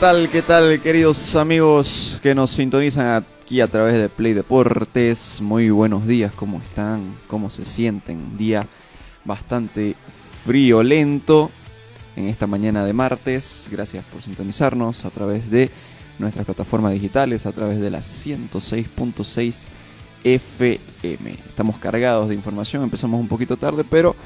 Tal, qué tal, queridos amigos que nos sintonizan aquí a través de Play Deportes? Muy buenos días, ¿cómo están? ¿Cómo se sienten? Día bastante frío, lento en esta mañana de martes. Gracias por sintonizarnos a través de nuestras plataformas digitales, a través de la 106.6 FM. Estamos cargados de información, empezamos un poquito tarde, pero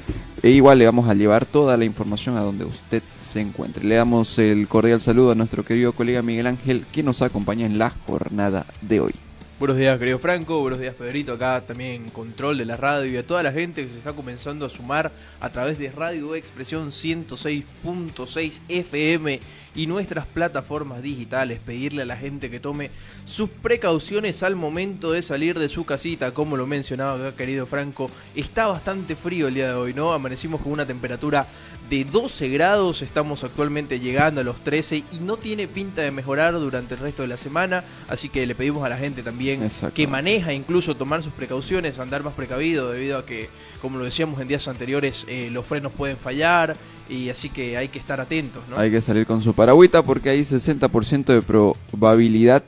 igual le vamos a llevar toda la información a donde usted se encuentre. Le damos el cordial saludo a nuestro querido colega Miguel Ángel, que nos acompaña en la jornada de hoy. Buenos días, querido Franco. Buenos días, Pedrito. Acá también en control de la radio y a toda la gente que se está comenzando a sumar a través de Radio Expresión 106.6 FM y nuestras plataformas digitales. Pedirle a la gente que tome sus precauciones al momento de salir de su casita. Como lo mencionaba acá, querido Franco, está bastante frío el día de hoy, ¿no? Amanecimos con una temperatura de 12 grados. Estamos actualmente llegando a los 13 y no tiene pinta de mejorar durante el resto de la semana. Así que le pedimos a la gente también que maneja, incluso tomar sus precauciones, andar más precavido debido a que, como lo decíamos en días anteriores, eh, los frenos pueden fallar y así que hay que estar atentos. ¿no? Hay que salir con su paragüita porque hay 60% de probabilidad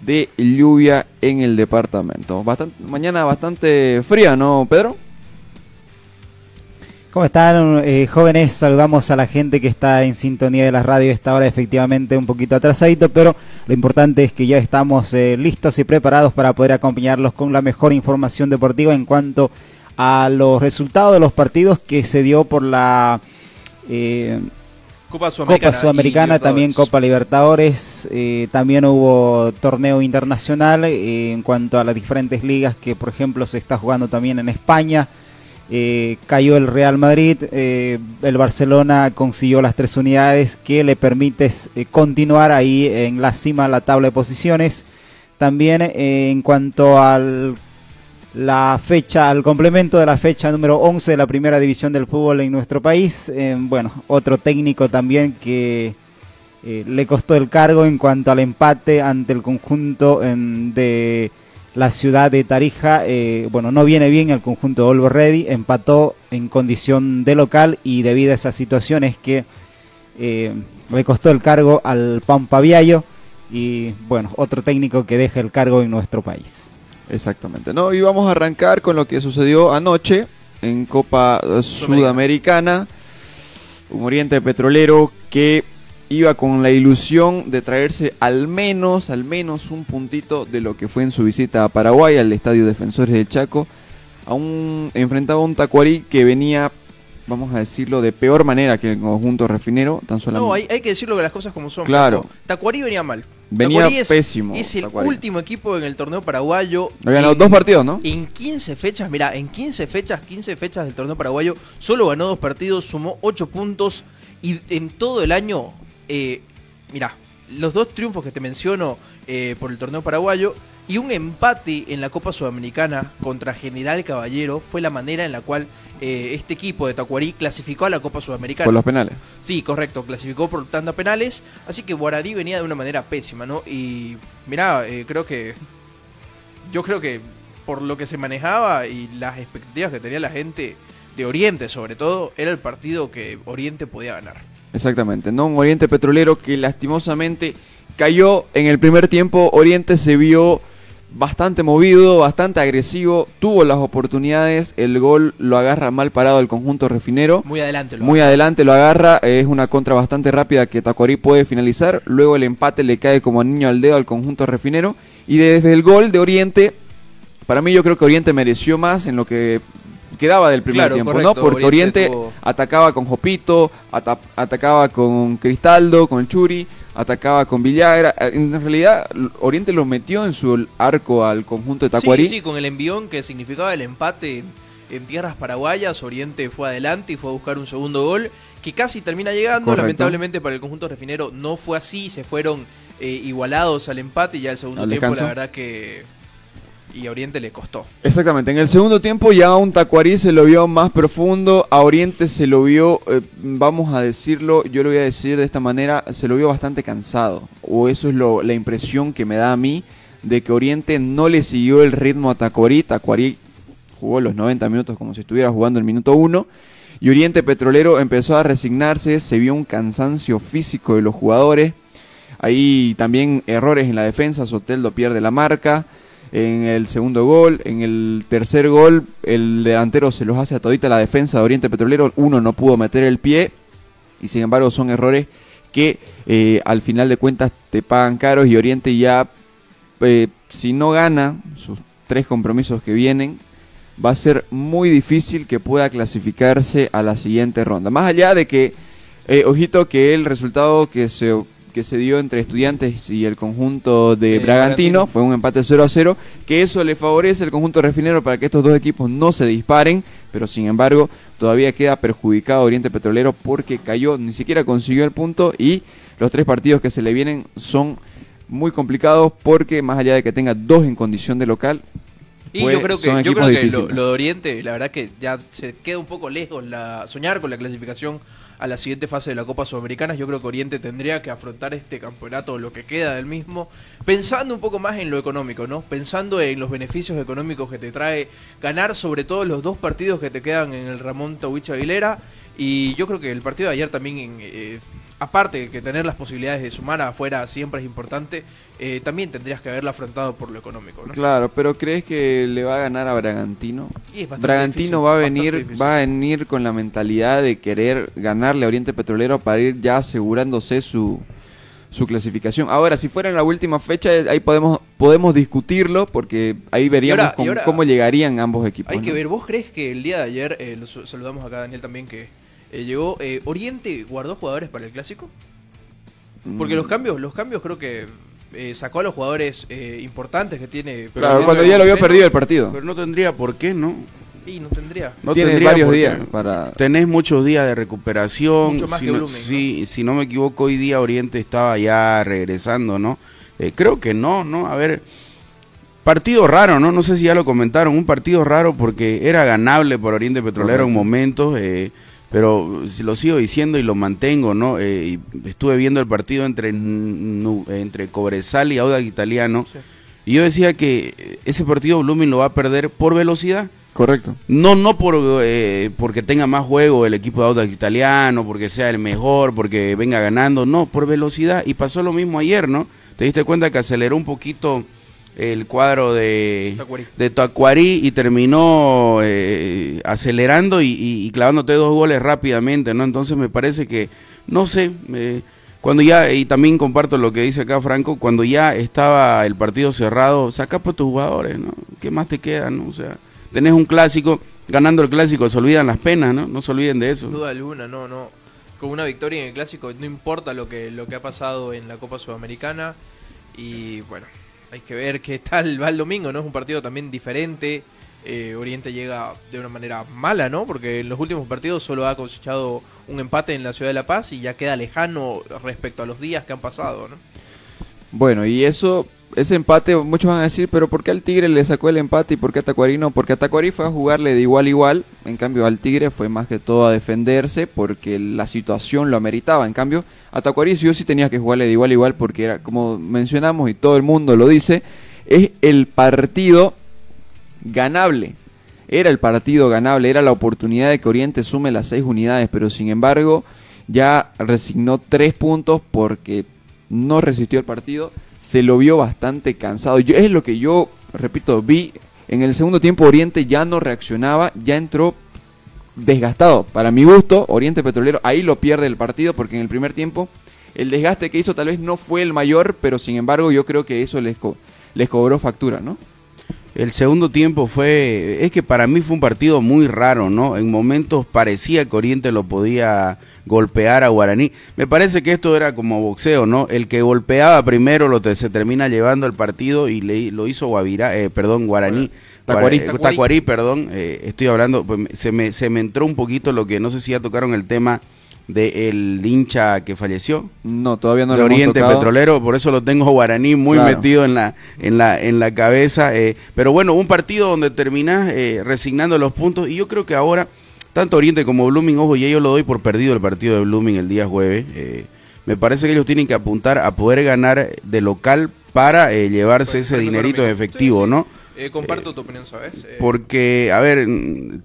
de lluvia en el departamento. Bastante, mañana bastante fría, ¿no, Pedro? ¿Cómo están, eh, jóvenes? Saludamos a la gente que está en sintonía de la radio esta hora, efectivamente un poquito atrasadito, pero lo importante es que ya estamos eh, listos y preparados para poder acompañarlos con la mejor información deportiva en cuanto a los resultados de los partidos que se dio por la eh, Copa Sudamericana, Copa Sudamericana también Copa Libertadores, eh, también hubo torneo internacional eh, en cuanto a las diferentes ligas que por ejemplo se está jugando también en España. Eh, cayó el Real Madrid, el Barcelona consiguió las tres unidades que le permite continuar ahí en la cima de la tabla de posiciones. También en cuanto al la fecha, al complemento de la fecha número 11 de la primera división del fútbol en nuestro país, eh, bueno, otro técnico también que eh, le costó el cargo en cuanto al empate ante el conjunto de la ciudad de Tarija, eh, bueno, no viene bien el conjunto de Olvo Ready, empató en condición de local y debido a esas situaciones que eh, le costó el cargo al Pampa Viallo y bueno, otro técnico que deja el cargo en nuestro país. Exactamente, ¿no? Y vamos a arrancar con lo que sucedió anoche en Copa Sudamericana. Un Oriente Petrolero que iba con la ilusión de traerse al menos, al menos un puntito de lo que fue en su visita a Paraguay, al Estadio Defensores del Chaco. A un, enfrentaba a un Tacuarí que venía, vamos a decirlo, de peor manera que el conjunto refinero. Tan solamente. No, hay, hay que decirlo que las cosas como son. Claro. Tacuarí venía mal. Venía es, pésimo, Es el Tacuarí. último equipo en el torneo paraguayo. Había ganado En- dos partidos, ¿no? En 15 fechas, mira, en 15 fechas, 15 fechas del torneo paraguayo, solo ganó dos partidos, sumó 8 puntos y en todo el año, eh, mira, los dos triunfos que te menciono eh, por el torneo paraguayo y un empate en la Copa Sudamericana contra General Caballero fue la manera en la cual eh, este equipo de Tacuarí clasificó a la Copa Sudamericana. Por los penales. Sí, correcto, clasificó por tanda penales, así que Guaradí venía de una manera pésima, ¿no? Y mirá, eh, creo que yo creo que por lo que se manejaba y las expectativas que tenía la gente de Oriente, sobre todo, era el partido que Oriente podía ganar. Exactamente, ¿no? Un Oriente Petrolero que lastimosamente cayó en el primer tiempo. Oriente se vio bastante movido, bastante agresivo, tuvo las oportunidades, el gol lo agarra mal parado el conjunto refinero. Muy adelante lo Muy adelante lo agarra, es una contra bastante rápida que Tacuarí puede finalizar. Luego el empate le cae como niño al dedo al conjunto refinero. Y desde el gol de Oriente, para mí yo creo que Oriente mereció más en lo que quedaba del primer Claro, tiempo, correcto, ¿no? Porque Oriente Oriente, tuvo- atacaba con Jopito, ata- atacaba con Cristaldo, con Churi. Atacaba con Villagra. En realidad, Oriente lo metió en su arco al conjunto de Tacuarí. Sí, sí, con el envión que significaba el empate en, tierras paraguayas, Oriente fue adelante y fue a buscar un segundo gol que casi termina llegando. Correcto. Lamentablemente para el conjunto refinero no fue así, se fueron eh, igualados al empate y ya el segundo tiempo la verdad que y Oriente le costó. Exactamente, en el segundo tiempo ya un Tacuarí se lo vio más profundo, a Oriente se lo vio, eh, vamos a decirlo, yo lo voy a decir de esta manera, se lo vio bastante cansado, o eso es lo, la impresión que me da a mí, de que Oriente no le siguió el ritmo a Tacuarí, Tacuarí jugó los 90 minutos como si estuviera jugando el minuto 1, y Oriente Petrolero empezó a resignarse, se vio un cansancio físico de los jugadores, Ahí también errores en la defensa, Soteldo pierde la marca. En el segundo gol, en el tercer gol, el delantero se los hace a todita la defensa de Oriente Petrolero. Uno no pudo meter el pie y sin embargo son errores que eh, al final de cuentas te pagan caros y Oriente ya, eh, si no gana sus tres compromisos que vienen, va a ser muy difícil que pueda clasificarse a la siguiente ronda. Más allá de que, eh, ojito que el resultado que se, que se dio entre estudiantes y el conjunto de Eh, Bragantino Bragantino. fue un empate 0 a 0, que eso le favorece al conjunto refinero para que estos dos equipos no se disparen, pero sin embargo todavía queda perjudicado Oriente Petrolero porque cayó, ni siquiera consiguió el punto y los tres partidos que se le vienen son muy complicados porque más allá de que tenga dos en condición de local, Y Pues, yo creo que, yo creo que lo, lo de Oriente, la verdad que ya se queda un poco lejos la soñar con la clasificación a la siguiente fase de la Copa Sudamericana. Yo creo que Oriente tendría que afrontar este campeonato, lo que queda del mismo, pensando un poco más en lo económico, ¿no? Pensando en los beneficios económicos que te trae ganar sobre todo los dos partidos que te quedan en el Ramón Tawich Aguilera. Y yo creo que el partido de ayer también, eh, aparte de que tener las posibilidades de sumar afuera siempre es importante, eh, también tendrías que haberlo afrontado por lo económico, ¿no? Claro, pero ¿crees que le va a ganar a Bragantino? Bragantino difícil, va a venir, va a venir con la mentalidad de querer ganarle a Oriente Petrolero para ir ya asegurándose su, su clasificación. Ahora, si fuera en la última fecha, eh, ahí podemos podemos discutirlo porque ahí veríamos ahora- cómo llegarían ambos equipos. Hay que ver, ¿vos crees que el día de ayer, eh, saludamos acá a Daniel también que eh, llegó, eh, Oriente guardó jugadores para el clásico? Porque Mm. los cambios, los cambios creo que eh, sacó a los jugadores eh, importantes que tiene. Pero Claro, cuando ya lo había perdido el partido. Pero no tendría por qué, ¿no? Y no tendría. No Tiene tendría varios días para... Tenés muchos días de recuperación. Mucho más si que no, Blooming, ¿no? sí, si no me equivoco, hoy día Oriente estaba ya regresando, ¿no? Eh, creo que no, ¿no? A ver, partido raro, ¿no? No sé si ya lo comentaron, un partido raro porque era ganable por Oriente Petrolero en momentos, eh, pero si lo sigo diciendo y lo mantengo, ¿no? Eh, estuve viendo el partido entre, entre Cobresal y Audax Italiano Sí. y yo decía que ese partido Blooming lo va a perder por velocidad. Correcto. No, no por, eh, porque tenga más juego el equipo de Audax italiano, porque sea el mejor, porque venga ganando, no, por velocidad. Y pasó lo mismo ayer, ¿no? Te diste cuenta que aceleró un poquito el cuadro de, Tacuarí. de Tacuarí y terminó eh, acelerando y, y- y clavándote dos goles rápidamente, ¿no? Entonces me parece que, no sé, eh, cuando ya, y también comparto lo que dice acá Franco, cuando ya estaba el partido cerrado, saca por tus jugadores, ¿no? ¿Qué más te queda, no? O sea, tenés un clásico, ganando el clásico se olvidan las penas, ¿no? No se olviden de eso. Sin duda alguna, no, no. Con una victoria en el clásico, no importa lo que, lo que ha pasado en la Copa Sudamericana. Y bueno, hay que ver qué tal va el domingo, ¿no? Es un partido también diferente. Eh, Oriente llega de una manera mala, ¿no? Porque en los últimos partidos solo ha cosechado un empate en la ciudad de La Paz y ya queda lejano respecto a los días que han pasado, ¿no? Bueno, y eso, ese empate, muchos van a decir, pero ¿por qué al Tigre le sacó el empate y por qué a Tacuarí no? Porque a Tacuarí fue a jugarle de igual a igual, en cambio al Tigre fue más que todo a defenderse porque la situación lo ameritaba. En cambio, a Tacuarí sí o sí tenía que jugarle de igual a igual porque era, como mencionamos y todo el mundo lo dice, es el partido ganable. Era el partido ganable, era la oportunidad de que Oriente sume las seis unidades, pero sin embargo ya resignó tres puntos porque no resistió el partido, se lo vio bastante cansado. Yo, es lo que yo, repito, vi en el segundo tiempo Oriente ya no reaccionaba, ya entró desgastado. Para mi gusto, Oriente Petrolero ahí lo pierde el partido porque en el primer tiempo el desgaste que hizo tal vez no fue el mayor, pero sin embargo yo creo que eso les, co- les cobró factura, ¿no? El segundo tiempo fue, es que para mí fue un partido muy raro, ¿no? En momentos parecía que Oriente lo podía golpear a Guaraní. Me parece que esto era como boxeo, ¿no? El que golpeaba primero lo se termina llevando el partido y le, lo hizo Guavirá, eh, perdón, Guaraní. Tacuarí. Guara- eh, Tacuarí, perdón. eh, estoy hablando, pues, se, me, se me entró un poquito lo que no sé si ya tocaron el tema del hincha que falleció No, todavía no de lo Oriente. Petrolero, por eso lo tengo guaraní muy Claro. metido en la, en la, en la cabeza. eh, pero bueno, un partido donde terminás eh, resignando los puntos. Y yo creo que ahora, tanto Oriente como Blooming, ojo, ya yo lo doy por perdido el partido de Blooming el día jueves. eh, me parece que ellos tienen que apuntar a poder ganar de local para eh, llevarse Pues, ese dinerito en efectivo, Sí, sí. ¿no? Eh, comparto tu opinión, ¿sabes? Eh, Porque, a ver,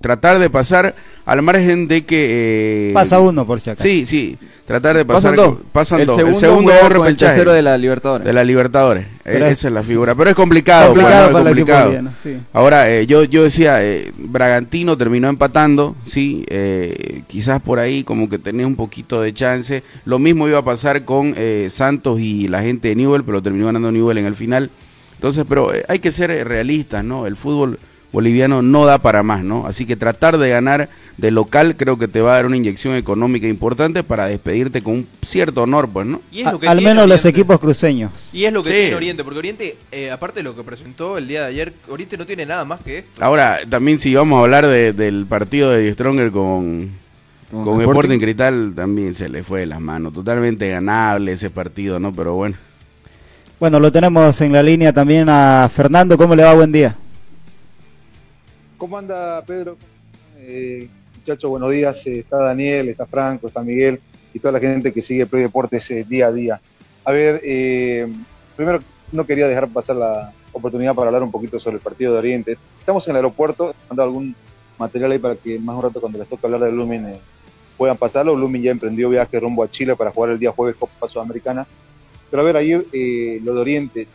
tratar de pasar al margen de que... eh, Pasa uno por si acaso. Sí, sí, tratar de pasar. Pasan dos. Pasan el dos. segundo, el segundo el tercero de la Libertadores. de la Libertadores. Eh, es- esa es la figura. Pero es complicado. complicado pues, Es complicado. boliviano, sí. Ahora, eh, yo, yo decía, eh, Bragantino terminó empatando, sí, eh, quizás por ahí como que tenía un poquito de chance. Lo mismo iba a pasar con eh, Santos y la gente de Newell, pero terminó ganando Newell en el final. Entonces, pero eh, hay que ser eh, realistas, ¿no? El fútbol boliviano no da para más, ¿no? Así que tratar de ganar de local creo que te va a dar una inyección económica importante para despedirte con un cierto honor, pues, ¿no? y es lo que al menos los Oriente. equipos cruceños. Y es lo que Sí. tiene Oriente, porque Oriente, eh, aparte de lo que presentó el día de ayer, Oriente no tiene nada más que esto. Ahora, también si vamos a hablar de- del partido de Die Stronger con, Con con. Sporting Cristal, también se le fue de las manos. Totalmente ganable ese partido, ¿no? Pero bueno. Bueno, lo tenemos en la línea también a Fernando. ¿Cómo le va? Buen día. ¿Cómo anda Pedro? Eh, muchachos, buenos días. Eh, está Daniel, está Franco, está Miguel y toda la gente que sigue Play Deportes eh, día a día. A ver, eh, primero no quería dejar pasar la oportunidad para hablar un poquito sobre el partido de Oriente. Estamos en el aeropuerto, mandado algún material ahí para que más un rato cuando les toque hablar de Lumen eh, puedan pasarlo. Lumen ya emprendió viaje rumbo a Chile para jugar el día jueves Copa Sudamericana. Pero a ver, ayer eh, lo de Oriente,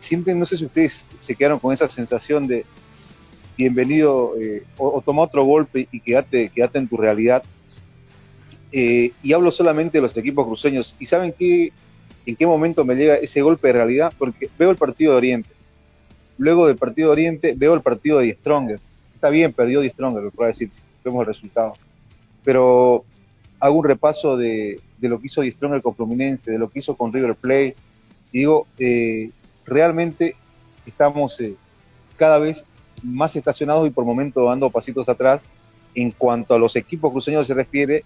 sienten, no sé si ustedes se quedaron con esa sensación de bienvenido eh, o, toma otro golpe y quédate, quédate en tu realidad. Eh, y hablo solamente de los equipos cruceños. ¿Y saben qué, en qué momento me llega ese golpe de realidad? Porque veo el partido de Oriente. Luego del partido de Oriente veo el partido de Die Strongers. Está bien, perdió Die Strongers, lo puedo decir, vemos el resultado. Pero hago un repaso de, de lo que hizo Die Stronger con Fluminense, de lo que hizo con River Plate. Digo, eh, realmente estamos eh, cada vez más estacionados y por momentos dando pasitos atrás en cuanto a los equipos cruceños se refiere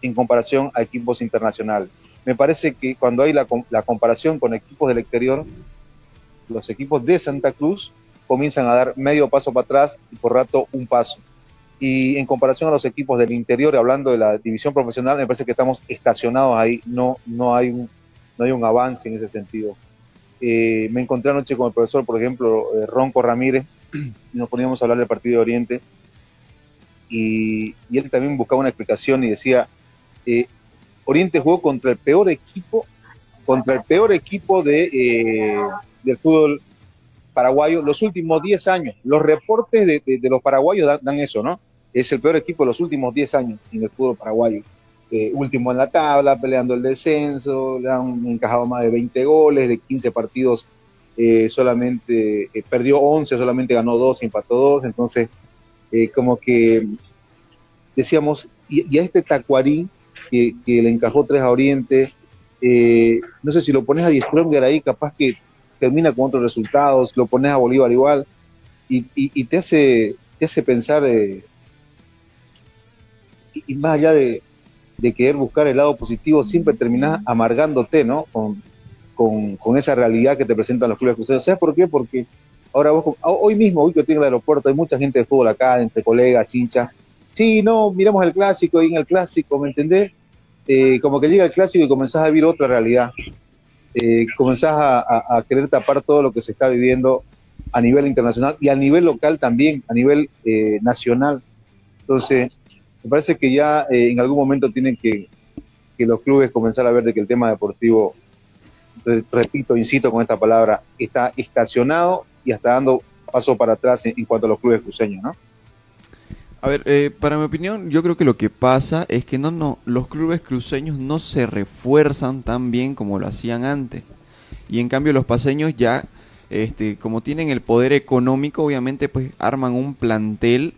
en comparación a equipos internacionales. Me parece que cuando hay la, la comparación con equipos del exterior, los equipos de Santa Cruz comienzan a dar medio paso para atrás y por rato un paso. Y en comparación a los equipos del interior, hablando de la división profesional, me parece que estamos estacionados ahí, no, no, hay, un, no hay un avance en ese sentido. Eh, me encontré anoche con el profesor, por ejemplo, eh, Ronco Ramírez, y nos poníamos a hablar del partido de Oriente, y, él también buscaba una explicación y decía, eh, Oriente jugó contra el peor equipo, contra el peor equipo de, eh, del fútbol paraguayo los últimos 10 años. Los reportes de, de- de los paraguayos dan, dan eso, ¿no? Es el peor equipo de los últimos 10 años en el fútbol paraguayo. Eh, último en la tabla, peleando el descenso, le han encajado más de 20 goles, de 15 partidos eh, solamente eh, perdió 11, solamente ganó 2, empató 2, entonces como que decíamos, y, a este Tacuarí que, que le encajó 3 a Oriente, no sé si lo pones a Die Stronger ahí, capaz que termina con otros resultados, lo pones a Bolívar igual, y, y- te hace te hace pensar, y, más allá de, de querer buscar el lado positivo, siempre terminás amargándote, ¿no? Con, con, con esa realidad que te presentan los clubes cruceros. ¿Sabes por qué? Porque ahora vos, hoy mismo, hoy que estoy en el aeropuerto, hay mucha gente de fútbol acá, entre colegas, hinchas. Sí, no, miramos el clásico, y en el clásico, ¿me entendés? Eh, como que llega el clásico y comenzás a vivir otra realidad. Eh, comenzás a, a- a querer tapar todo lo que se está viviendo a nivel internacional y a nivel local también, a nivel eh, nacional. Entonces, me parece que ya eh, en algún momento tienen que, que los clubes comenzar a ver de que el tema deportivo, re- repito, incito con esta palabra, está estacionado y hasta dando paso para atrás en, en cuanto a los clubes cruceños, ¿no? A ver, eh, para mi opinión, yo creo que lo que pasa es que no, no, los clubes cruceños no se refuerzan tan bien como lo hacían antes. Y en cambio los paseños ya este, como tienen el poder económico, obviamente pues arman un plantel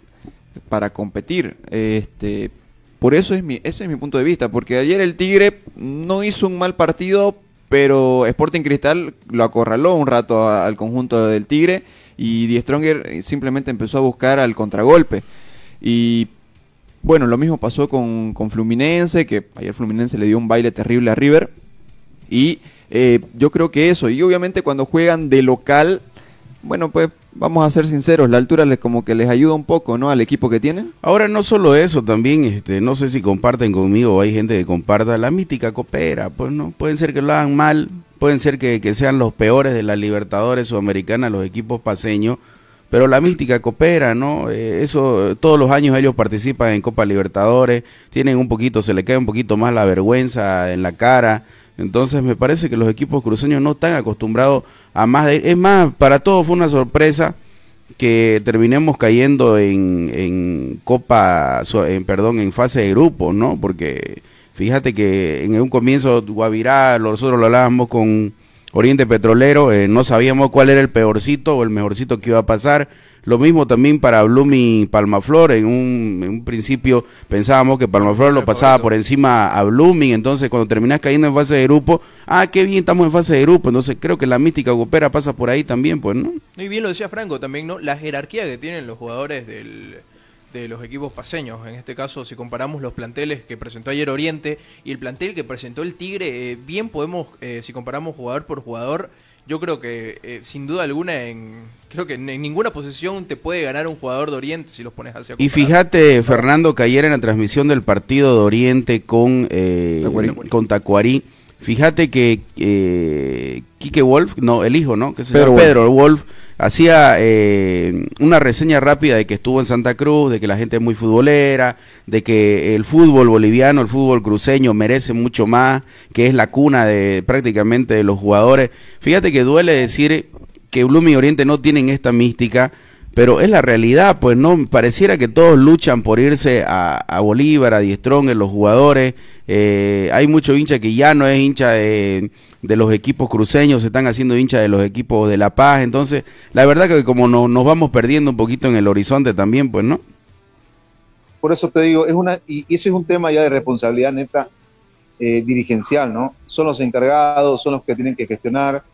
para competir. Este, por eso es mi, ese es mi punto de vista, porque ayer el Tigre no hizo un mal partido, pero Sporting Cristal lo acorraló un rato al conjunto del Tigre y Die Stronger simplemente empezó a buscar al contragolpe. Y bueno, lo mismo pasó con, con Fluminense, que ayer Fluminense le dio un baile terrible a River. Y eh, yo creo que eso, y obviamente cuando juegan de local, bueno, pues vamos a ser sinceros, la altura les como que les ayuda un poco, ¿no? Al equipo que tienen. Ahora no solo eso, también, este, no sé si comparten conmigo hay gente que comparta, la mística coopera, pues no, pueden ser que lo hagan mal, pueden ser que, sean los peores de las Libertadores Sudamericanas, los equipos paseños, pero la mística coopera, ¿no? Eh, eso, todos los años ellos participan en Copa Libertadores, tienen un poquito, se le cae un poquito más la vergüenza en la cara, entonces me parece que los equipos cruceños no están acostumbrados a más de... Es más, para todos fue una sorpresa que terminemos cayendo en, en Copa, en, perdón, en fase de grupo, ¿no? Porque fíjate que en un comienzo Guavirá, nosotros lo hablábamos con Oriente Petrolero, eh, no sabíamos cuál era el peorcito o el mejorcito que iba a pasar lo mismo también para Blooming Palmaflor. En un, en un principio pensábamos que Palmaflor lo pasaba por encima a Blooming. Entonces, cuando terminás cayendo en fase de grupo, ah, qué bien, estamos en fase de grupo. Entonces, creo que la mística coopera pasa por ahí también, pues, ¿no? Y bien lo decía Franco también, ¿no? La jerarquía que tienen los jugadores del de los equipos paseños. En este caso, si comparamos los planteles que presentó ayer Oriente y el plantel que presentó el Tigre, eh, bien podemos, eh, si comparamos jugador por jugador, yo creo que eh, sin duda alguna en creo que en, ninguna posición te puede ganar un jugador de Oriente si los pones hacia y fíjate Fernando que ayer en la transmisión del partido de Oriente con eh, con Tacuarí fíjate que eh, Quique Wolf no el hijo no que se llama Pedro Wolf hacía eh, una reseña rápida de que estuvo en Santa Cruz, de que la gente es muy futbolera, de que el fútbol boliviano, el fútbol cruceño merece mucho más, que es la cuna de prácticamente de los jugadores. Fíjate que duele decir que Blooming y Oriente no tienen esta mística, pero es la realidad, pues no pareciera que todos luchan por irse a, Bolívar, a Diestrón, en los jugadores. Eh, hay mucho hincha que ya no es hincha de de los equipos cruceños, se están haciendo hinchas de los equipos de La Paz. Entonces, la verdad que como nos vamos perdiendo un poquito en el horizonte también, pues, ¿no? Por eso te digo, es una, y eso es un tema ya de responsabilidad neta eh, dirigencial, ¿no? Son los encargados, son los que tienen que gestionar.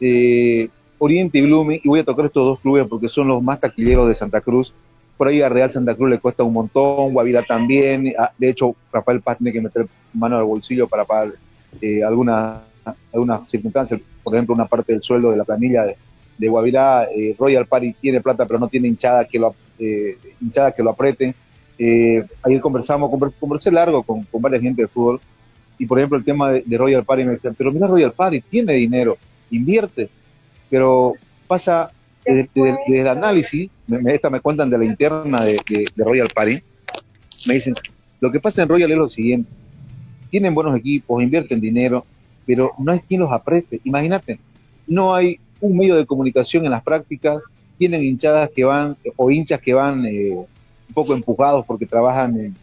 Eh, Oriente y Blooming, y voy a tocar estos dos clubes porque son los más taquilleros de Santa Cruz. Por ahí a Real Santa Cruz le cuesta un montón, Guavira también. De hecho, Rafael Paz tiene que meter mano al bolsillo para pagar eh, alguna algunas circunstancias, por ejemplo, una parte del sueldo de la planilla de, de Guavirá, eh, Royal Party tiene plata pero no tiene hinchada que lo, eh, hinchada que lo apriete. Eh, ayer conversamos, conversé largo con, con varias gente de fútbol y por ejemplo el tema de, Royal Party me decían, pero mira Royal Party, tiene dinero, invierte, pero pasa desde, el análisis, me, esta me cuentan de la interna de, de Royal Party, me dicen, lo que pasa en Royal es lo siguiente, tienen buenos equipos, invierten dinero, pero no hay quien los apriete. Imagínate, no hay un medio de comunicación en las prácticas, tienen hinchadas que van, o hinchas que van eh, un poco empujados porque trabajan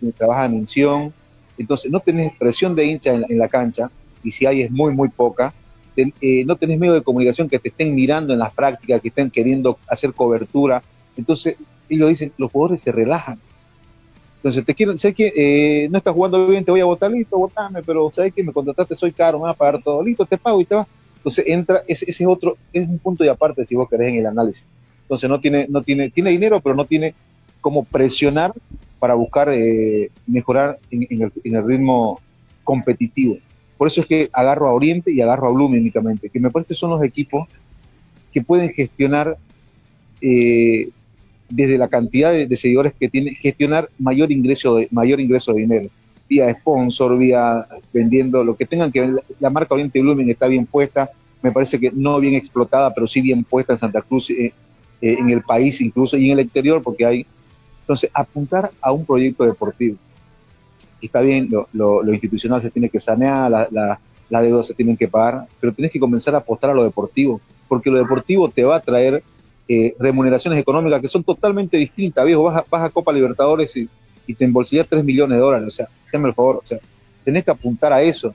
en, trabajan en Sion, entonces no tenés presión de hincha en, la cancha, y si hay es muy, muy poca, eh, no tenés medio de comunicación que te estén mirando en las prácticas, que estén queriendo hacer cobertura, entonces ellos dicen, los jugadores se relajan, entonces, te quiero, sé que eh, no estás jugando bien, te voy a votar, listo, votame, pero sabes que me contrataste, soy caro, me vas a pagar todo, listo, te pago y te vas. Entonces, entra, ese, es otro, es un punto de aparte si vos querés en el análisis. Entonces, no tiene, no tiene, tiene dinero, pero no tiene cómo presionar para buscar eh, mejorar en, el, ritmo competitivo. Por eso es que agarro a Oriente y agarro a Bloom únicamente, que me parece son los equipos que pueden gestionar eh, desde la cantidad de, seguidores que tiene, gestionar mayor ingreso de, mayor ingreso de dinero, vía sponsor, vía vendiendo, lo que tengan que ver. La marca Oriente Blooming está bien puesta, me parece que no bien explotada, pero sí bien puesta en Santa Cruz, eh, eh, en el país incluso, y en el exterior, porque hay. Entonces, apuntar a un proyecto deportivo. Está bien, lo, institucional se tiene que sanear, la, la, la deuda se tienen que pagar, pero tienes que comenzar a apostar a lo deportivo, porque lo deportivo te va a traer eh, remuneraciones económicas que son totalmente distintas. Viejo, vas a, Copa Libertadores y, te embolsillas 3 millones de dólares. O sea, séme el favor. O sea, tenés que apuntar a eso.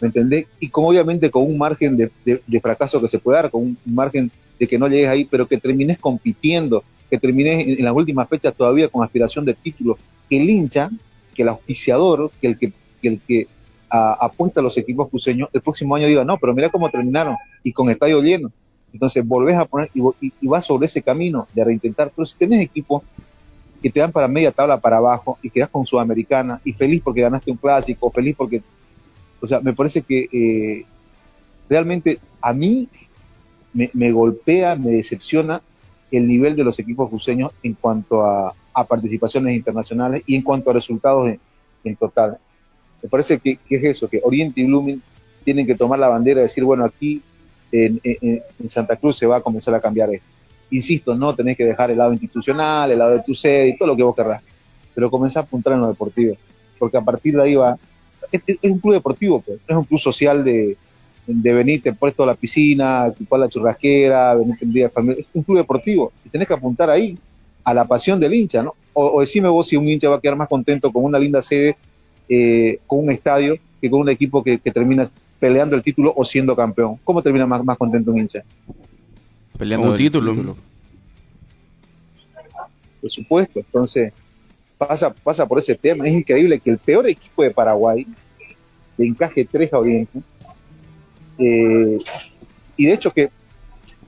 ¿me entendés? Y como obviamente con un margen de, de, fracaso que se puede dar, con un margen de que no llegues ahí, pero que termines compitiendo, que termines en, las últimas fechas todavía con aspiración de título, que el hincha, que el auspiciador, que el que, el que apunta a los equipos cruceños, el próximo año diga, no, pero mira cómo terminaron y con estadio lleno. Entonces volvés a poner y, vas sobre ese camino de reintentar. Pero si tenés equipos que te dan para media tabla para abajo y quedas con Sudamericana y feliz porque ganaste un clásico, feliz porque. O sea, me parece que eh, realmente a mí me, golpea, me decepciona el nivel de los equipos cruceños en cuanto a, participaciones internacionales y en cuanto a resultados en, total. Me parece que, es eso, que Oriente y Blooming tienen que tomar la bandera y decir, bueno, aquí en, Santa Cruz se va a comenzar a cambiar esto. Insisto, no tenés que dejar el lado institucional, el lado de tu sede y todo lo que vos querrás, pero comenzá a apuntar en lo deportivo, porque a partir de ahí va, es, un club deportivo, pues, es un club social de, de venirte puesto a la piscina, ocupar la churrasquera, venirte un día de familia, es un club deportivo y tenés que apuntar ahí a la pasión del hincha, ¿no? O, decime vos si un hincha va a quedar más contento con una linda sede, eh, con un estadio, que con un equipo que, que termina peleando el título o siendo campeón. ¿Cómo termina más, más contento un hincha? Peleando un título. Por supuesto, entonces pasa, pasa por ese tema. Es increíble que el peor equipo de Paraguay le encaje tres a Oriente. Eh, y de hecho que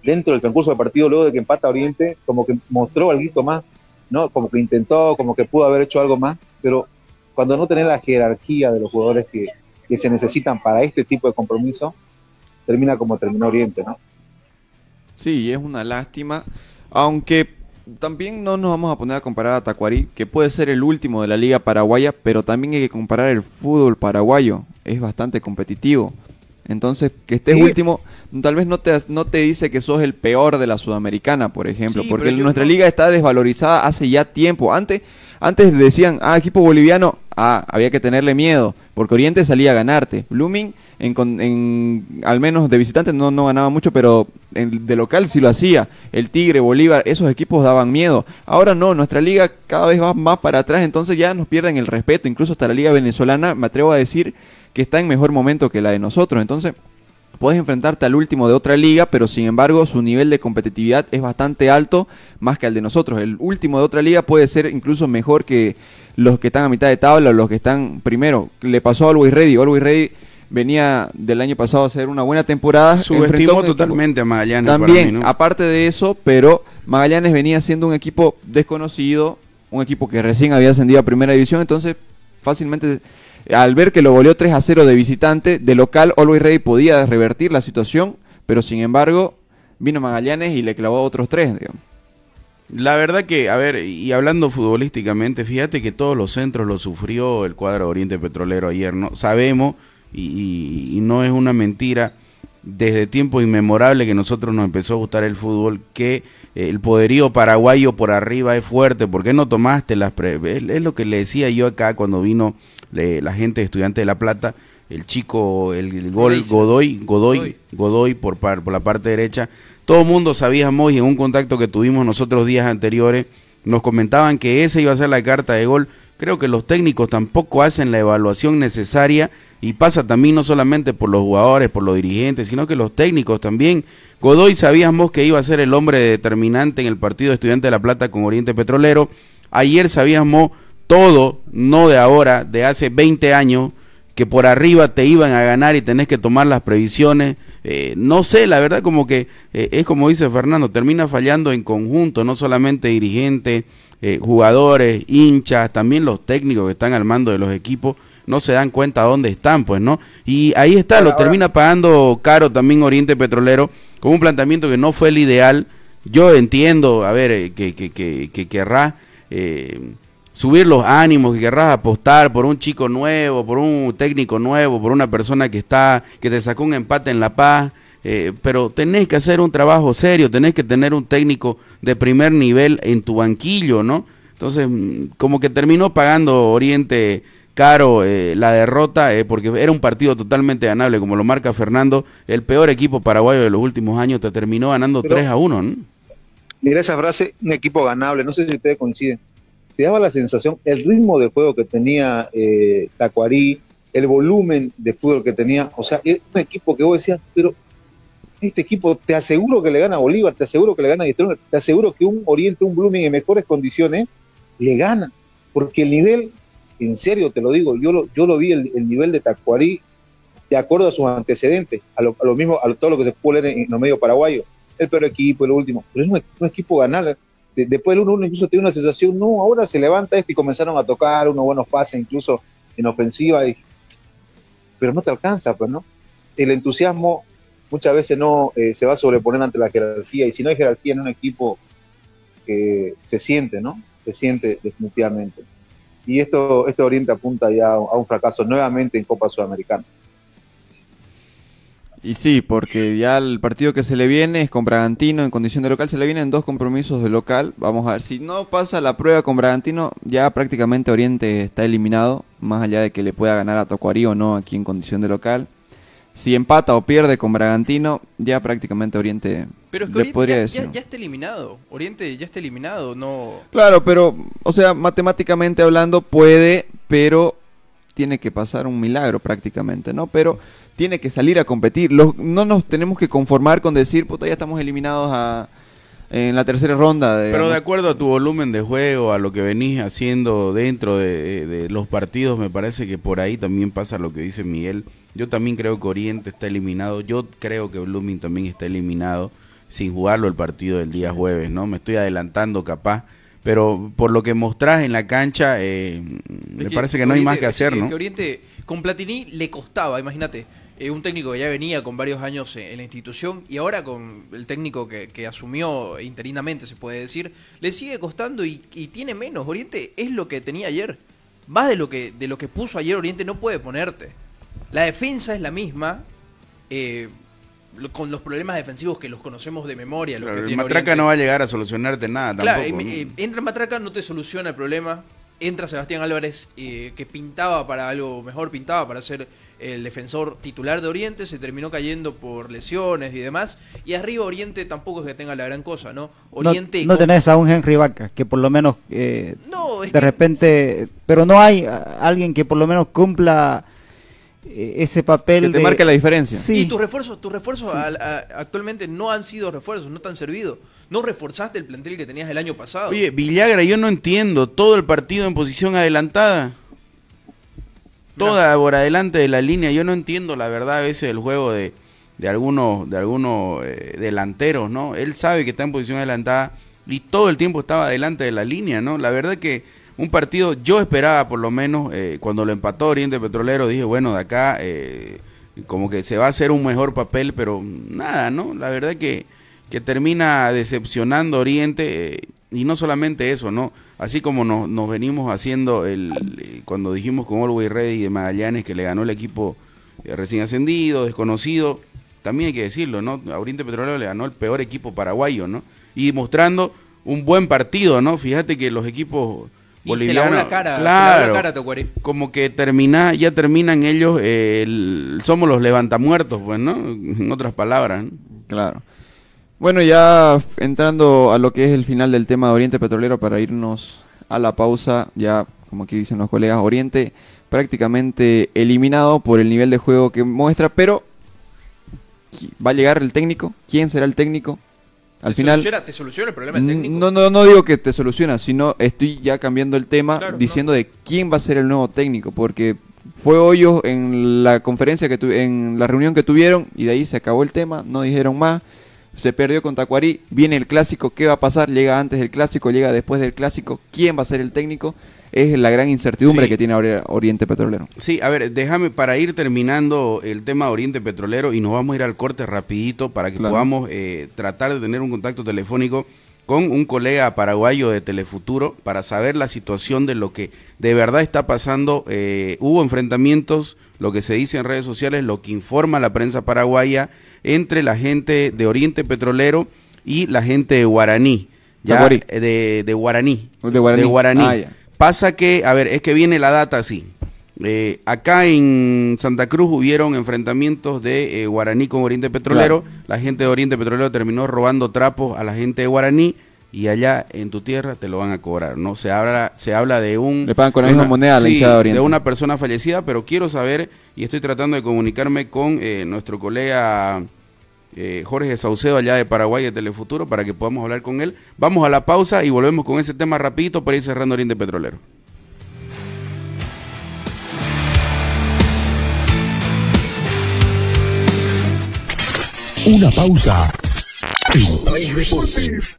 dentro del concurso de partido, luego de que empata Oriente, como que mostró algo más, ¿no? Como que intentó, como que pudo haber hecho algo más, pero cuando no tenés la jerarquía de los jugadores que, que se necesitan para este tipo de compromiso, termina como terminó Oriente, ¿no? Sí, es una lástima, aunque también no nos vamos a poner a comparar a Tacuarí, que puede ser el último de la liga paraguaya, pero también hay que comparar el fútbol paraguayo, es bastante competitivo. Entonces, que estés último, tal vez no te, no te dice que sos el peor de la sudamericana, por ejemplo, porque nuestra liga está desvalorizada hace ya tiempo. Antes, antes decían, ah, equipo boliviano, ah, había que tenerle miedo, porque Oriente salía a ganarte. Blooming, en, al menos de visitante, no, no ganaba mucho, pero en, de local sí lo hacía. El Tigre, Bolívar, esos equipos daban miedo. Ahora no, nuestra liga cada vez va más para atrás, entonces ya nos pierden el respeto. Incluso hasta la liga venezolana, me atrevo a decir que está en mejor momento que la de nosotros. Entonces, puedes enfrentarte al último de otra liga, pero sin embargo su nivel de competitividad es bastante alto más que el de nosotros. El último de otra liga puede ser incluso mejor que los que están a mitad de tabla o los que están primero. Le pasó a Always Ready. Always Ready venía del año pasado a hacer una buena temporada. Subestimó totalmente a Magallanes. También, aparte de eso, pero Magallanes venía siendo un equipo desconocido, un equipo que recién había ascendido a primera división, entonces fácilmente al ver que lo goleó 3 a 0 de visitante, de local Always Ready podía revertir la situación, pero sin embargo vino Magallanes y le clavó otros tres. La verdad que, a ver, y hablando futbolísticamente, fíjate que todos los centros lo sufrió el cuadro Oriente Petrolero ayer, ¿no? Sabemos, y, no es una mentira, desde tiempo inmemorable que nosotros nos empezó a gustar el fútbol, que el poderío paraguayo por arriba es fuerte, ¿por qué no tomaste las... Pre es lo que le decía yo acá cuando vino la gente estudiante de La Plata, el chico, el, gol Godoy, Godoy, Godoy por, por la parte derecha. Todo el mundo sabíamos y en un contacto que tuvimos nosotros días anteriores, nos comentaban que esa iba a ser la carta de gol. Creo que los técnicos tampoco hacen la evaluación necesaria y pasa también no solamente por los jugadores, por los dirigentes, sino que los técnicos también. Godoy sabíamos que iba a ser el hombre determinante en el partido de Estudiante de La Plata con Oriente Petrolero. Ayer sabíamos todo, no de ahora, de hace 20 años, que por arriba te iban a ganar y tenés que tomar las previsiones. Eh, no sé, la verdad como que eh, es como dice Fernando, termina fallando en conjunto, no solamente dirigentes, eh, jugadores, hinchas, también los técnicos que están al mando de los equipos no se dan cuenta dónde están, pues, ¿no? Y ahí está, lo termina pagando caro también Oriente Petrolero, con un planteamiento que no fue el ideal. Yo entiendo, a ver, que, que, que, que querrá subir los ánimos, que querrás apostar por un chico nuevo, por un técnico nuevo, por una persona que está, que te sacó un empate en La Paz, eh, pero tenés que hacer un trabajo serio, tenés que tener un técnico de primer nivel en tu banquillo, ¿no? Entonces, mm, como que terminó pagando Oriente caro eh, la derrota, eh, porque era un partido totalmente ganable, como lo marca Fernando, el peor equipo paraguayo de los últimos años te terminó ganando 3 a 1, ¿no? Mira esa frase, un equipo ganable, no sé si ustedes coinciden te daba la sensación, el ritmo de juego que tenía eh, Tacuarí, el volumen de fútbol que tenía. O sea, es un equipo que vos decías, pero este equipo te aseguro que le gana a Bolívar, te aseguro que le gana a te aseguro que un Oriente, un Blooming en mejores condiciones, le gana. Porque el nivel, en serio te lo digo, yo lo, yo lo vi, el, nivel de Tacuarí, de acuerdo a sus antecedentes, a lo, mismo, a todo lo que se puede leer en, los medios paraguayos, el peor equipo, el último, pero es un, equipo ganar. después del 1-1 incluso tiene una sensación, no, ahora se levanta este y comenzaron a tocar unos buenos pases, incluso en ofensiva, pero no te alcanza, pues, ¿no? El entusiasmo muchas veces no eh, se va a sobreponer ante la jerarquía, y si no hay jerarquía en un equipo, que se siente, ¿no? Se siente definitivamente. Y esto, esto orienta apunta ya a un fracaso nuevamente en Copa Sudamericana. Y sí, porque ya el partido que se le viene es con Bragantino en condición de local, se le vienen dos compromisos de local. Vamos a ver, si no pasa la prueba con Bragantino, ya prácticamente Oriente está eliminado, más allá de que le pueda ganar a Tocuarí o no aquí en condición de local. Si empata o pierde con Bragantino, ya prácticamente Oriente pero es que Oriente ya, ya, está eliminado. Oriente ya está eliminado, no. Claro, pero, o sea, matemáticamente hablando puede, pero tiene que pasar un milagro prácticamente, ¿no? Pero tiene que salir a competir. no nos tenemos que conformar con decir, puta, ya estamos eliminados a, en la tercera ronda. Pero de acuerdo a tu volumen de juego, a lo que venís haciendo dentro de, los partidos, me parece que por ahí también pasa lo que dice Miguel. Yo también creo que Oriente está eliminado. Yo creo que Blooming también está eliminado sin jugarlo el partido del día jueves, ¿no? Me estoy adelantando capaz. Pero por lo que mostrás en la cancha, eh, me parece que no hay más que hacer, ¿no? Que Oriente con Platini le costaba, imagínate eh, un técnico que ya venía con varios años en, la institución y ahora con el técnico que, asumió interinamente, se puede decir, le sigue costando y, tiene menos. Oriente es lo que tenía ayer. Más de lo que, de lo que puso ayer Oriente no puede ponerte. La defensa es la misma. Eh, con los problemas defensivos que los conocemos de memoria. Lo el Matraca no va a llegar a solucionarte nada claro, eh, entra Matraca, no te soluciona el problema. Entra Sebastián Álvarez, que pintaba para algo mejor, pintaba para ser el defensor titular de Oriente, se terminó cayendo por lesiones y demás. Y arriba Oriente tampoco es que tenga la gran cosa, ¿no? Oriente no, tenés a un Henry Vaca que por lo menos eh, de repente, pero no hay alguien que por lo menos cumpla eh, ese papel que te marque la diferencia. Sí. Y tus refuerzos, tus refuerzos actualmente no han sido refuerzos, no te han servido. No reforzaste el plantel que tenías el año pasado. Oye, Villagra, yo no entiendo todo el partido en posición adelantada toda por adelante de la línea. Yo no entiendo la verdad a veces el juego de, de algunos, de algunos eh, delanteros, ¿no? Él sabe que está en posición adelantada y todo el tiempo estaba adelante de la línea, ¿no? La verdad que un partido, yo esperaba por lo menos, eh, cuando lo empató Oriente Petrolero, dije, bueno, de acá eh, como que se va a hacer un mejor papel, pero nada, ¿no? La verdad que, que termina decepcionando Oriente y no solamente eso, ¿no? Así como nos, nos venimos haciendo el cuando dijimos con Always Ready de Magallanes que le ganó el equipo eh, recién ascendido, desconocido, también hay que decirlo, ¿no? A Oriente Petrolero le ganó el peor equipo paraguayo, ¿no? Y mostrando un buen partido, ¿no? Fíjate que los equipos bolivianos, la cara, claro, la cara, como que termina, ya terminan ellos, somos los levantamuertos, pues, ¿no? En otras palabras. Claro. Bueno, ya entrando a lo que es el final del tema de Oriente Petrolero para irnos a la pausa, ya como aquí dicen los colegas, Oriente prácticamente eliminado por el nivel de juego que muestra, pero va a llegar el técnico, ¿quién será el técnico? Al final ¿Te soluciona el problema del técnico? No, no, no digo que te soluciona, sino estoy ya cambiando el tema diciendo de quién va a ser el nuevo técnico, porque fue Hoyos en la conferencia que en la reunión que tuvieron y de ahí se acabó el tema, no dijeron más se perdió con Tacuarí, viene el clásico, ¿qué va a pasar? Llega antes del clásico, llega después del clásico, ¿quién va a ser el técnico? Es la gran incertidumbre que tiene ahora Oriente Petrolero. Sí, a ver, déjame para ir terminando el tema Oriente Petrolero y nos vamos a ir al corte rapidito para que podamos eh, tratar de tener un contacto telefónico con un colega paraguayo de Telefuturo para saber la situación de lo que de verdad está pasando. Eh, hubo enfrentamientos, lo que se dice en redes sociales, lo que informa la prensa paraguaya entre la gente de Oriente Petrolero y la gente de Guaraní. Ya, de, de, Guaraní. De Guaraní. Ah, Pasa que, a ver, es que viene la data así. Eh, acá en Santa Cruz hubieron enfrentamientos de eh, Guaraní con Oriente Petrolero. La gente de Oriente Petrolero terminó robando trapos a la gente de Guaraní. y allá en tu tierra te lo van a cobrar, ¿no? Se habla, se habla de un... Le pagan con la de misma una- moneda a la sí, hinchada de Oriente. de una persona fallecida, pero quiero saber, y estoy tratando de comunicarme con eh, nuestro colega eh, Jorge Saucedo allá de Paraguay de Telefuturo para que podamos hablar con él. Vamos a la pausa y volvemos con ese tema rapidito para ir cerrando Oriente Petrolero. Una pausa. En Deportes.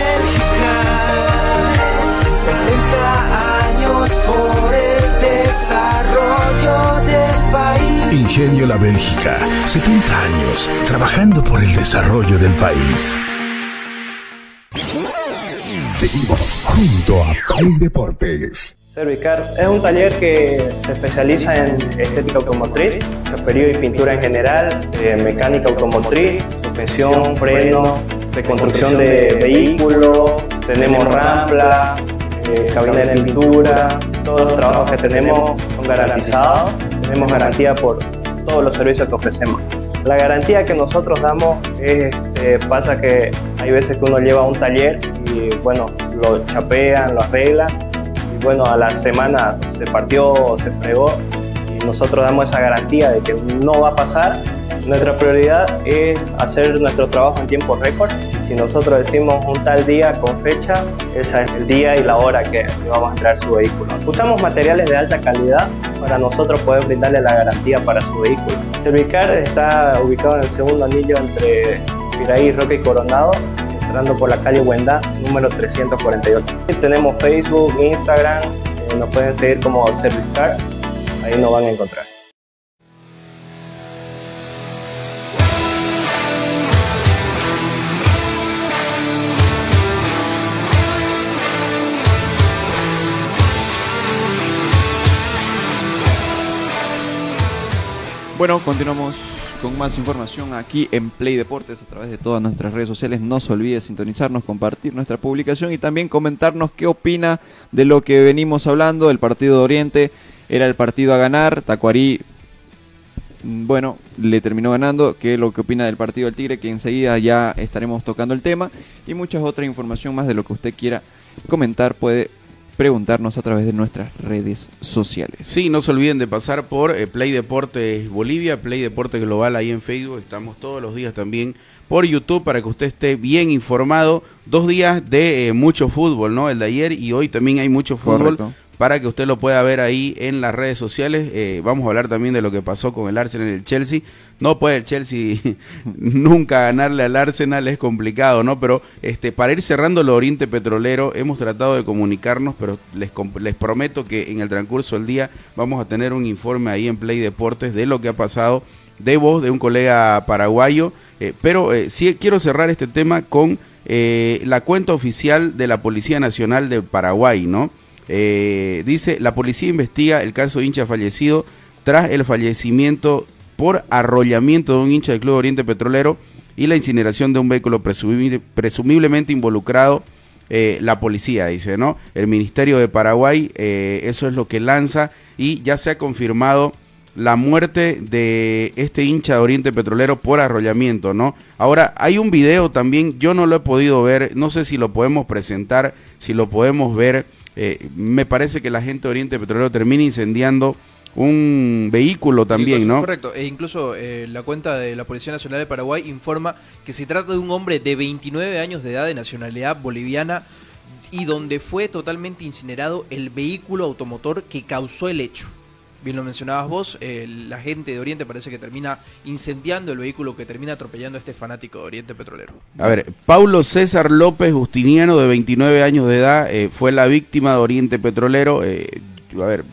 Ingenio La Bélgica, 70 años trabajando por el desarrollo del país. Seguimos junto a Play Deportes. Servicar es un taller que se especializa en estética automotriz, chaperío y pintura en general, eh, mecánica automotriz, suspensión, freno, reconstrucción de vehículos, tenemos rampla, eh, cabina de pintura, todos los trabajos que tenemos son garantizados, tenemos garantía por todos los servicios que ofrecemos. La garantía que nosotros damos es, este, pasa que hay veces que uno lleva un taller y bueno, lo chapean, lo arreglan y bueno, a la semana se partió se fregó nosotros damos esa garantía de que no va a pasar. Nuestra prioridad es hacer nuestro trabajo en tiempo récord. Si nosotros decimos un tal día con fecha, ese es el día y la hora que vamos a entregar su vehículo. Usamos materiales de alta calidad para nosotros poder brindarle la garantía para su vehículo. Servicar está ubicado en el segundo anillo entre Piraí, Roca y Coronado, entrando por la calle Huendá, número 348. Tenemos Facebook, Instagram, eh, nos pueden seguir como Servicar, ahí nos van a encontrar. Bueno, continuamos con más información aquí en Play Deportes a través de todas nuestras redes sociales. No se olvide sintonizarnos, compartir nuestra publicación y también comentarnos qué opina de lo que venimos hablando del partido de Oriente. Era el partido a ganar, Tacuarí, bueno, le terminó ganando. ¿Qué es lo que opina del partido del Tigre? Que enseguida ya estaremos tocando el tema y muchas otras información más de lo que usted quiera comentar puede preguntarnos a través de nuestras redes sociales. Sí, no se olviden de pasar por eh, Play Deportes Bolivia, Play Deportes Global ahí en Facebook. Estamos todos los días también por YouTube para que usted esté bien informado. Dos días de eh, mucho fútbol, ¿no? El de ayer y hoy también hay mucho fútbol Correcto. Para que usted lo pueda ver ahí en las redes sociales. Eh, vamos a hablar también de lo que pasó con el Arsenal y el Chelsea. No puede el Chelsea nunca ganarle al Arsenal, es complicado, ¿no? Pero este, para ir cerrando lo Oriente Petrolero, hemos tratado de comunicarnos, pero les, les prometo que en el transcurso del día vamos a tener un informe ahí en Play Deportes de lo que ha pasado de voz de un colega paraguayo. Eh, pero eh, sí quiero cerrar este tema con eh, la cuenta oficial de la Policía Nacional de Paraguay, ¿no? Eh, dice, la policía investiga el caso de hincha fallecido tras el fallecimiento por arrollamiento de un hincha del Club Oriente Petrolero y la incineración de un vehículo presumiblemente, involucrado eh, la policía, dice, ¿no? El Ministerio de Paraguay, eh, eso es lo que lanza y ya se ha confirmado la muerte de este hincha de Oriente Petrolero por arrollamiento, ¿no? Ahora, hay un video también, yo no lo he podido ver, no sé si lo podemos presentar, si lo podemos ver, eh, me parece que la gente de Oriente Petrolero termina incendiando un vehículo también, ¿no? Correcto, e incluso eh, la cuenta de la Policía Nacional de Paraguay informa que se trata de un hombre de 29 años de edad de nacionalidad boliviana y donde fue totalmente incinerado el vehículo automotor que causó el hecho. Bien lo mencionabas vos, la gente de Oriente parece que termina incendiando el vehículo que termina atropellando a este fanático de Oriente Petrolero. A ver, Paulo César López Justiniano, de 29 años de edad, eh, fue la víctima de Oriente Petrolero. Eh, a ver,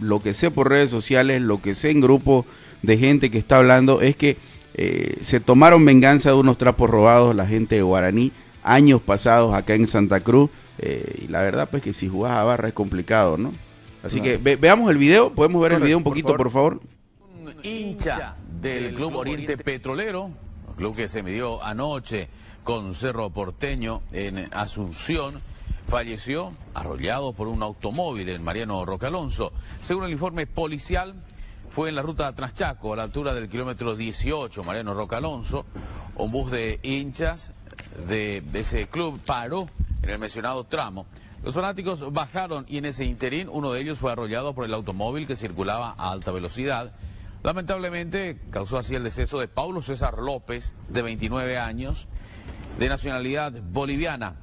lo que sé por redes sociales, lo que sé en grupo de gente que está hablando es que eh, se tomaron venganza de unos trapos robados la gente de Guaraní años pasados acá en Santa Cruz. y la verdad, pues que si jugás a barra es complicado, ¿no? Así que ve- veamos el video, podemos ver el video un por poquito, favor. por favor. hincha del Club Oriente Petrolero, club que se midió anoche con Cerro Porteño en Asunción, falleció arrollado por un automóvil en Mariano Rocalonso. Según el informe policial, fue en la ruta Traschaco, a la altura del kilómetro 18, Mariano Rocalonso, un bus de hinchas de ese club paró en el mencionado tramo. Los fanáticos bajaron y en ese interín uno de ellos fue arrollado por el automóvil que circulaba a alta velocidad. Lamentablemente causó así el deceso de Paulo César López, de 29 años, de nacionalidad boliviana.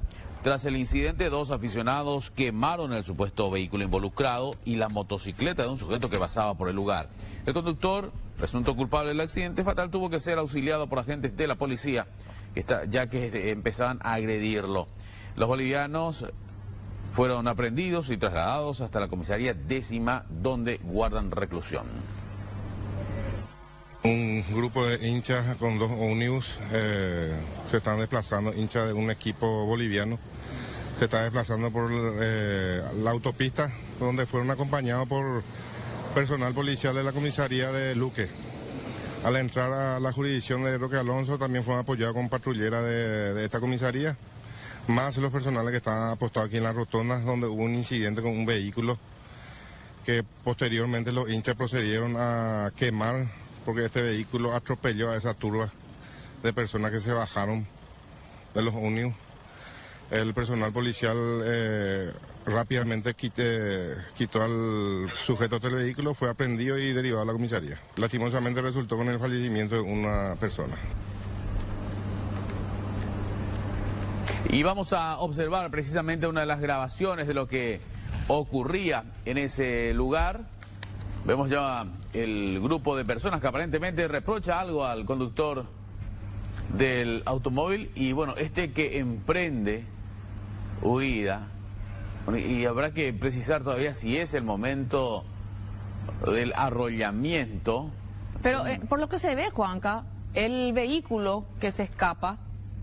Tras el incidente, dos aficionados quemaron el supuesto vehículo involucrado y la motocicleta de un sujeto que pasaba por el lugar. El conductor, presunto culpable del accidente fatal, tuvo que ser auxiliado por agentes de la policía, ya que eh, empezaban a agredirlo. Los bolivianos fueron aprendidos y trasladados hasta la comisaría décima, donde guardan reclusión. Un grupo de hinchas con dos ómnibus eh, se están desplazando, hinchas de un equipo boliviano, se está desplazando por eh, la autopista donde fueron acompañados por personal policial de la comisaría de Luque. Al entrar a la jurisdicción de Roque Alonso también fueron apoyados con patrullera de, de esta comisaría, más los personales que están apostados aquí en las rotondas donde hubo un incidente con un vehículo que posteriormente los hinchas procedieron a quemar porque este vehículo atropelló a esa turba de personas que se bajaron de los ómnibus. El personal policial eh, rápidamente quite- quitó al sujeto del vehículo, fue aprendido y derivado a la comisaría. Lastimosamente resultó con el fallecimiento de una persona. Y vamos a observar precisamente una de las grabaciones de lo que ocurría en ese lugar. Vemos ya el grupo de personas que aparentemente reprocha algo al conductor del automóvil y bueno, este que emprende huida. Y habrá que precisar todavía si es el momento del arrollamiento. Pero eh, por lo que se ve, Juanca, el vehículo que se escapa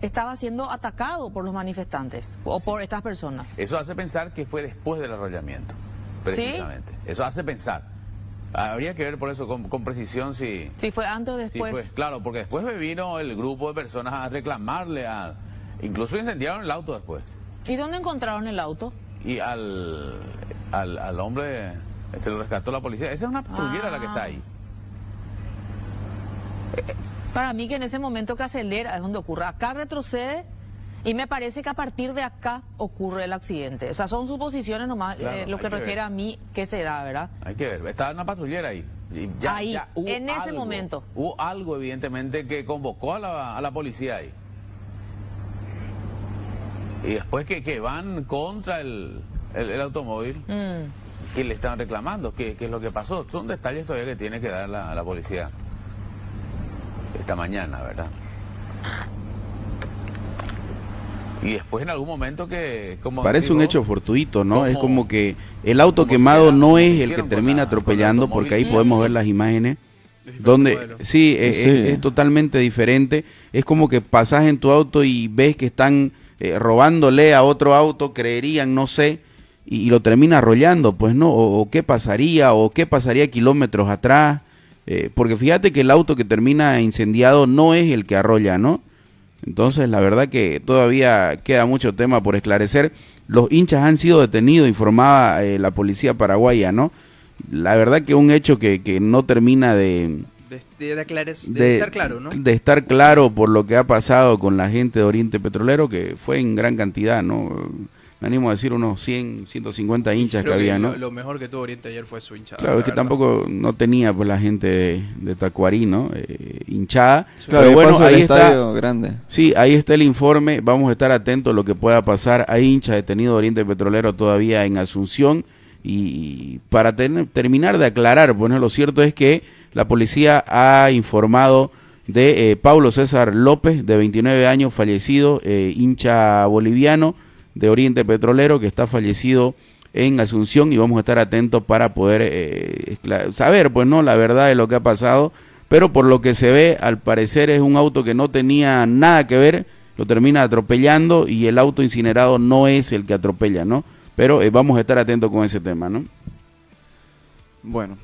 estaba siendo atacado por los manifestantes o por estas personas. Eso hace pensar que fue después del arrollamiento, precisamente. Eso hace pensar. Habría que ver por eso con, con precisión si, Si fue antes o si después. fue. Claro, porque después me vino el grupo de personas a reclamarle, a, incluso incendiaron el auto después. ¿Y dónde encontraron el auto? Y al, al, al hombre este, lo rescató la policía. Esa es una patrullera la que está ahí. Para mí que en ese momento que acelera es donde ocurre. Acá retrocede y me parece que a partir de acá ocurre el accidente. O sea, son suposiciones nomás, Claro, eh, lo que que refiere ver. a mí que se da, ¿verdad? Hay que ver. Estaba una patrullera ahí. Ya- Ahí, ya hubo en ese algo- momento. Hubo algo, evidentemente, que convocó a la, a la policía ahí. Y después que, que van contra el, el, el automóvil, Mm. que le están reclamando, ¿qué, qué es lo que pasó? Son detalles todavía que tiene que dar la, la policía esta mañana, ¿verdad? Y después en algún momento que... Como Parece un hecho fortuito, ¿no? Es como- que el auto como quemado no era- es el que termina la- atropellando, porque ahí podemos ver las imágenes. Donde, modelo. sí, es, Sí. es- es totalmente diferente. Es como que pasas en tu auto y ves que están eh, robándole a otro auto, creerían, no sé, y, y lo termina arrollando, pues no, o, o qué pasaría, o qué pasaría kilómetros atrás. Eh, porque fíjate que el auto que termina incendiado no es el que arrolla, ¿no? Entonces, la verdad que todavía queda mucho tema por esclarecer. Los hinchas han sido detenidos, informaba eh, la policía paraguaya, ¿no? La verdad que un hecho que, que no termina de, De, de, de aclares- de de- estar claro, ¿no? de estar claro por lo que ha pasado con la gente de Oriente Petrolero, que fue en gran cantidad, ¿no? Me animo a decir unos 100, 150 hinchas que había, ¿no? lo, lo mejor que tuvo Oriente ayer fue su hinchada. Claro, la es que verdad. tampoco no tenía pues la gente de, de Tacuarí, ¿no? Eh, hinchada. Claro, Pero bueno, ahí está. estadio grande. Sí, ahí está el informe. Vamos a estar atentos a lo que pueda pasar. Hay hinchas detenidos de Oriente Petrolero todavía en Asunción y para tener- terminar de aclarar, bueno, lo cierto es que la policía ha informado de eh, Paulo César López, de 29 años, fallecido, eh, hincha boliviano de Oriente Petrolero, que está fallecido en Asunción y vamos a estar atentos para poder eh, saber, pues, no, la verdad de lo que ha pasado, pero por lo que se ve, al parecer es un auto que no tenía nada que ver, lo termina atropellando y el auto incinerado no es el que atropella, ¿no? Pero eh, vamos a estar atentos con ese tema, ¿no? Bueno,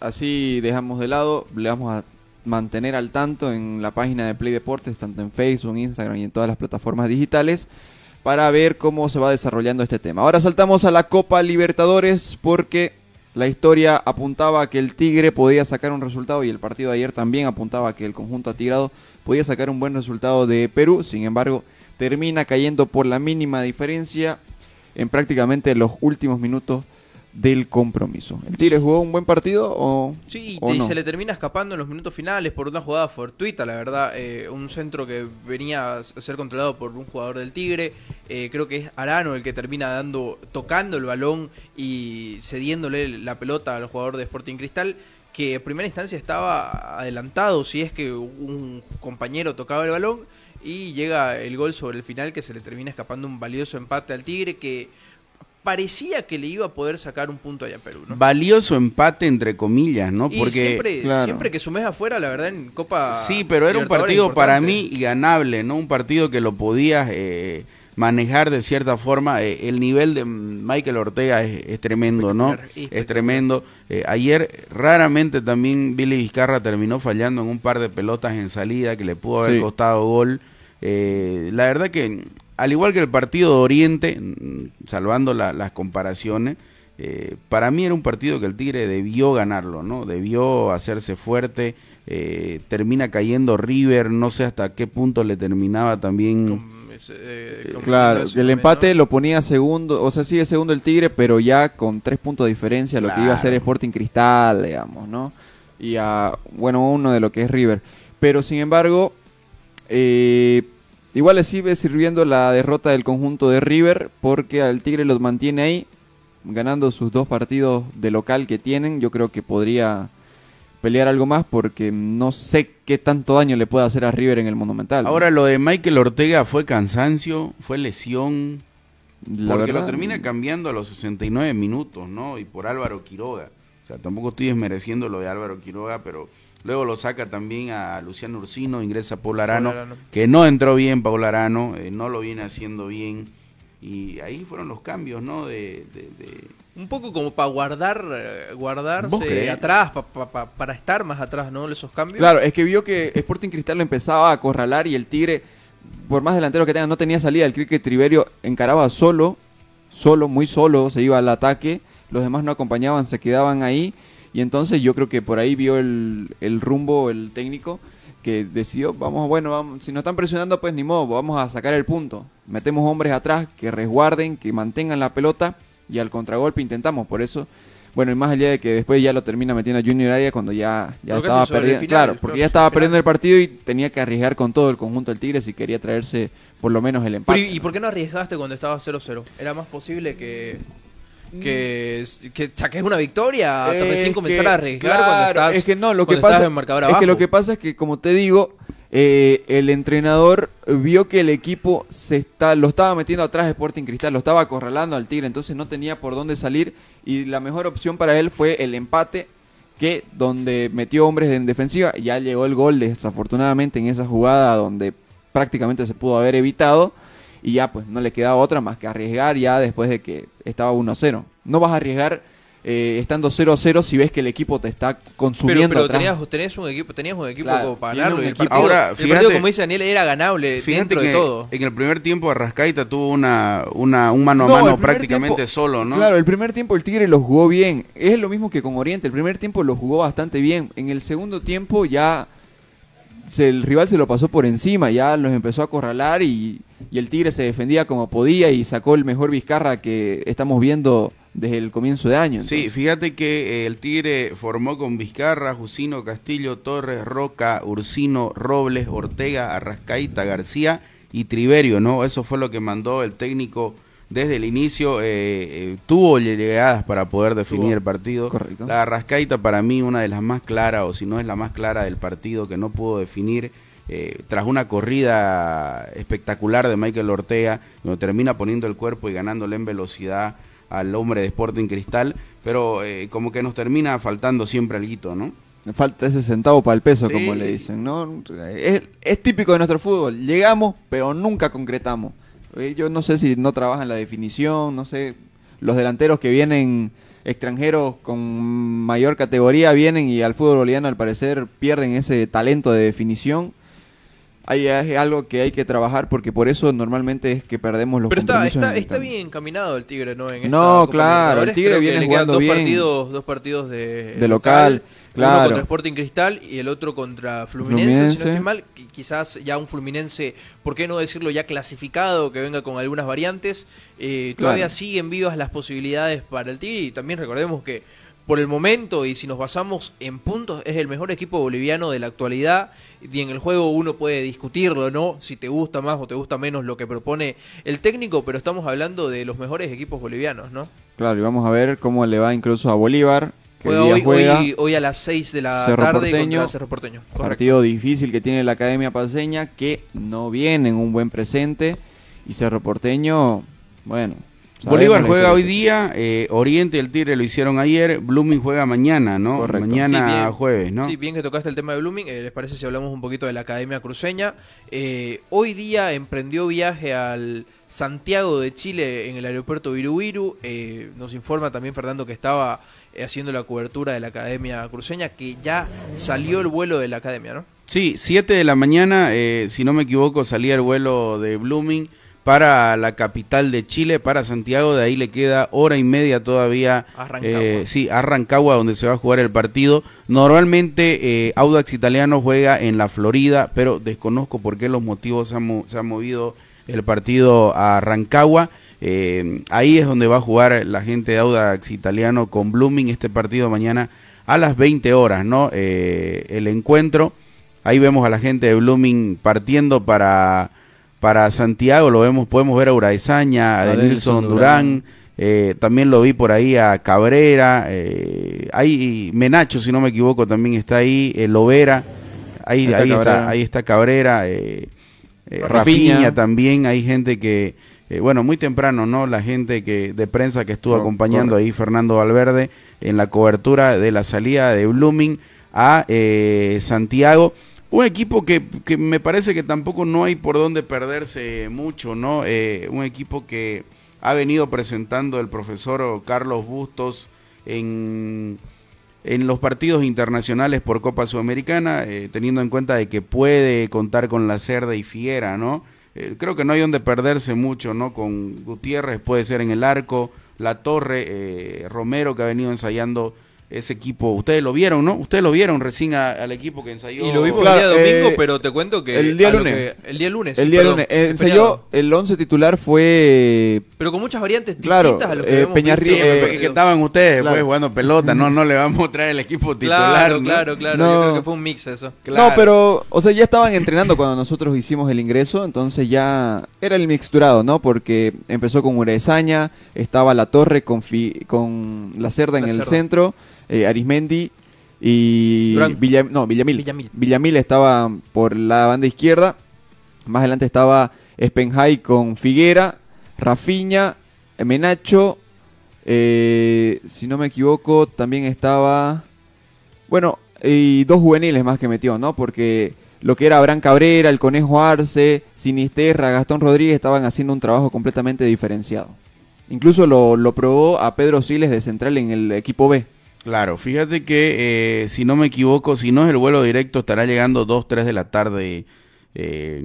así dejamos de lado, le vamos a mantener al tanto en la página de Play Deportes, tanto en Facebook, Instagram y en todas las plataformas digitales, para ver cómo se va desarrollando este tema. Ahora saltamos a la Copa Libertadores porque la historia apuntaba a que el Tigre podía sacar un resultado y el partido de ayer también apuntaba a que el conjunto atigrado podía sacar un buen resultado de Perú, sin embargo termina cayendo por la mínima diferencia en prácticamente los últimos minutos del compromiso. ¿El Tigre jugó un buen partido o, Sí, o y no? se le termina escapando en los minutos finales por una jugada fortuita, la verdad. eh, un centro que venía a ser controlado por un jugador del Tigre. eh, creo que es Arano el que termina dando, tocando el balón y cediéndole la pelota al jugador de Sporting Cristal. Que en primera instancia estaba adelantado si es que un compañero tocaba el balón. Y llega el gol sobre el final que se le termina escapando un valioso empate al Tigre que parecía que le iba a poder sacar un punto allá a Perú. ¿no? Valioso empate entre comillas, ¿no? Y Porque siempre, siempre que sumes afuera, la verdad, en Copa. Sí, pero era un partido para mí ganable, ¿no? Un partido que lo podías eh, manejar de cierta forma. Eh, el nivel de Michael Ortega es, es tremendo, ¿no? Es tremendo. Eh, ayer raramente también Billy Vizcarra terminó fallando en un par de pelotas en salida que le pudo haber Sí. costado gol. Eh, la verdad que, al igual que el partido de Oriente, salvando la- las comparaciones, eh, para mí era un partido que el Tigre debió ganarlo, ¿no? Debió hacerse fuerte. eh, termina cayendo River, no sé hasta qué punto le terminaba también. eh, Claro, el empate lo ponía segundo, o sea, sigue segundo el Tigre, pero ya con tres puntos de diferencia a lo que iba a ser. Sporting Cristal, digamos, ¿no? Y a, bueno, uno de lo que es River. Pero sin embargo, eh, igual le sigue sirviendo la derrota del conjunto de River, porque al Tigre los mantiene ahí, ganando sus dos partidos de local que tienen. Yo creo que podría pelear algo más, porque no sé qué tanto daño le puede hacer a River en el Monumental. Ahora lo de Michael Ortega fue cansancio, fue lesión. La porque verdad, lo termina cambiando a los 69 minutos, ¿no? Y por Álvaro Quiroga. O sea, tampoco estoy desmereciendo lo de Álvaro Quiroga, pero luego lo saca también a Luciano Ursino, ingresa Paul Arano, Paul Arano. que no entró bien Paul Arano, eh, no lo viene haciendo bien. Y ahí fueron los cambios, ¿no? De, de- de- Un poco como para guardar, eh, ¿Vos guardarse atrás, pa- pa- pa- para estar más atrás, ¿no? Esos cambios. Claro, es que vio que Sporting Cristal lo empezaba a acorralar y el Tigre, por más delantero que tenga, no tenía salida. El que Triverio encaraba solo, solo, muy solo, se iba al ataque. Los demás no acompañaban, se quedaban ahí. Y entonces yo creo que por ahí vio el, el rumbo el técnico que decidió, vamos, bueno, vamos, si nos están presionando, pues ni modo, vamos a sacar el punto. Metemos hombres atrás que resguarden, que mantengan la pelota y al contragolpe intentamos. Por eso, bueno, y más allá de que después ya lo termina metiendo a Junior Area cuando ya, ya Creo estaba perdiendo. final, Claro, porque que ya estaba final. perdiendo el partido y tenía que arriesgar con todo el conjunto del Tigre si quería traerse por lo menos el Pero, empate. ¿Y y por qué no arriesgaste cuando estaba 0-0? Era más posible que. Que, que saques una victoria hasta recién comenzar a arriesgar claro, cuando estás es que no lo que pasa marcador es que abajo. lo que pasa es que como te digo eh, el entrenador vio que el equipo se está lo estaba metiendo atrás de Sporting Cristal lo estaba acorralando al Tigre entonces no tenía por dónde salir y la mejor opción para él fue el empate que donde metió hombres en defensiva ya llegó el gol desafortunadamente en esa jugada donde prácticamente se pudo haber evitado y ya pues no le quedaba otra más que arriesgar ya después de que estaba 1-0. No vas a arriesgar eh, estando 0-0 si ves que el equipo te está Pero, consumiendo pero atrás. tenías, tenías un equipo, tenías un equipo Claro, como para ganarlo. y el equipo- partido, Ahora, el partido, como dice Daniel, era ganable Fíjate dentro que de todo. en el primer tiempo Arrascaita tuvo una, una, un mano a No, mano prácticamente tiempo- solo, ¿no? Claro, el primer tiempo el Tigre lo jugó bien. Es lo mismo que con Oriente. El primer tiempo lo jugó bastante bien. En el segundo tiempo ya se- el rival se lo pasó por encima. Ya los empezó a acorralar y, y el Tigre se defendía como podía y sacó el mejor Vizcarra que estamos viendo desde el comienzo de año. Sí, fíjate que eh, el Tigre formó con Vizcarra, Jusino, Castillo, Torres, Roca, Ursino, Robles, Ortega, Arrascaita, García y Triverio, ¿no? Eso fue lo que mandó el técnico desde el inicio eh, eh, tuvo llegadas para poder definir Tuvo. el partido. Correcto. La Rascaita para mí una de las más claras, o si no es la más clara del partido que no pudo definir. eh, tras una corrida espectacular de Michael Ortega, donde termina poniendo el cuerpo y ganándole en velocidad al hombre de Sporting Cristal, pero eh, como que nos termina faltando siempre algo, ¿no? Falta ese centavo para el peso, Sí. como le dicen, ¿no? Es, es típico de nuestro fútbol. Llegamos, pero nunca concretamos. Eh, Yo no sé si no trabajan la definición, no sé. Los delanteros que vienen extranjeros con mayor categoría vienen y al fútbol boliviano al parecer pierden ese talento de definición. Ahí es algo que hay que trabajar porque por eso normalmente es que perdemos los Pero está, está, está bien encaminado el Tigre, ¿no? En No, claro, el. Tigre viene jugando dos bien. Partidos, dos partidos de, De local, Uno claro. contra Sporting Cristal y el otro contra Fluminense, si no estoy mal. Qui- Quizás ya un Fluminense, ¿por qué no decirlo ya clasificado, que venga con algunas variantes? Eh, todavía Claro. siguen vivas las posibilidades para el Tigre y también recordemos que por el momento y si nos basamos en puntos es el mejor equipo boliviano de la actualidad y en el juego uno puede discutirlo, ¿no? Si te gusta más o te gusta menos lo que propone el técnico, pero estamos hablando de los mejores equipos bolivianos, ¿no? Claro, y vamos a ver cómo le va incluso a Bolívar. Que Juega hoy día hoy, juega hoy, hoy a las 6 de la Cerro tarde Porteño. contra Cerro Porteño. Partido difícil que tiene la Academia Paseña, que no viene en un buen presente. Y Cerro Porteño, bueno. Sabemos Bolívar juega hoy día, eh, Oriente y el Tigre lo hicieron ayer, Blooming juega mañana, ¿no? Correcto. Mañana Sí, bien. jueves, ¿no? Sí, bien que tocaste el tema de Blooming. eh, ¿Les parece si hablamos un poquito de la Academia Cruceña? Eh, hoy día emprendió viaje al Santiago de Chile en el aeropuerto Virubiru. Eh, nos informa también Fernando que estaba haciendo la cobertura de la Academia Cruceña, que ya salió el vuelo de la Academia, ¿no? Sí, 7 de la mañana, eh, si no me equivoco, salía el vuelo de Blooming para la capital de Chile, para Santiago, de ahí le queda hora y media todavía. A Rancagua. eh, sí, a Rancagua, donde se va a jugar el partido. Normalmente eh, Audax Italiano juega en la Florida, pero desconozco por qué los motivos se han, se movido el partido a Rancagua. Eh, ahí es donde va a jugar la gente de Audax Italiano con Blooming este partido mañana a las 20 horas, ¿no? Eh, el encuentro. Ahí vemos a la gente de Blooming partiendo para, para Santiago, lo vemos, podemos ver a Uraesaña, a A Denilson Durán, Durán. eh, también lo vi por ahí a Cabrera, eh, ahí Menacho, si no me equivoco, también está ahí, eh, Lovera, ahí, Ahí está ahí, está, Cabrera. ahí está Cabrera, eh, eh, Rafinha. Rafinha también, hay gente que, eh, bueno, muy temprano, ¿no? La gente que de prensa que estuvo acompañando ahí, Fernando Valverde, en la cobertura de la salida de Blooming a eh, Santiago. Un equipo que, que me parece que tampoco no hay por dónde perderse mucho, ¿no? Eh, un equipo que ha venido presentando el profesor Carlos Bustos en, en los partidos internacionales por Copa Sudamericana, eh, teniendo en cuenta de que puede contar con la Cerda y Fiera, ¿no? Eh, creo que no hay donde perderse mucho, ¿no? Con Gutiérrez puede ser en el arco, La Torre, eh, Romero que ha venido ensayando ese equipo. Ustedes lo vieron, ¿no? Ustedes lo vieron recién a- al equipo que ensayó. Y lo vimos Claro, el día domingo, eh, pero te cuento que... el día lunes. que- el día lunes. El sí, día perdón, lunes. Eh, ensayó, el 11 titular fue. Pero con muchas variantes Claro, distintas a lo que eh, Peñarri- eh, porque estaban ustedes claro. pues jugando pelota, no, no le vamos a traer el equipo titular. Claro, ¿no? claro, claro. No. Yo creo que fue un mix eso. Claro. No, pero, o sea, ya estaban entrenando cuando nosotros hicimos el ingreso, entonces ya era el mixturado, ¿no? Porque empezó con Urezaña, estaba La Torre con, Fi- con La Cerda en La el Cerda. centro, eh, Arismendi y. Villa- no, Villamil. Villamil. Villamil estaba por la banda izquierda, más adelante estaba Spenhai con Figuera, Rafiña, Menacho, eh, si no me equivoco, también estaba... Bueno, y dos juveniles más que metió, ¿no? Porque lo que era Abraham Cabrera, el Conejo Arce, Sinisterra, Gastón Rodríguez estaban haciendo un trabajo completamente diferenciado. Incluso lo, lo probó a Pedro Siles de central en el equipo B. Claro, fíjate que eh, si no me equivoco, si no es el vuelo directo, estará llegando 2, 3 de la tarde eh,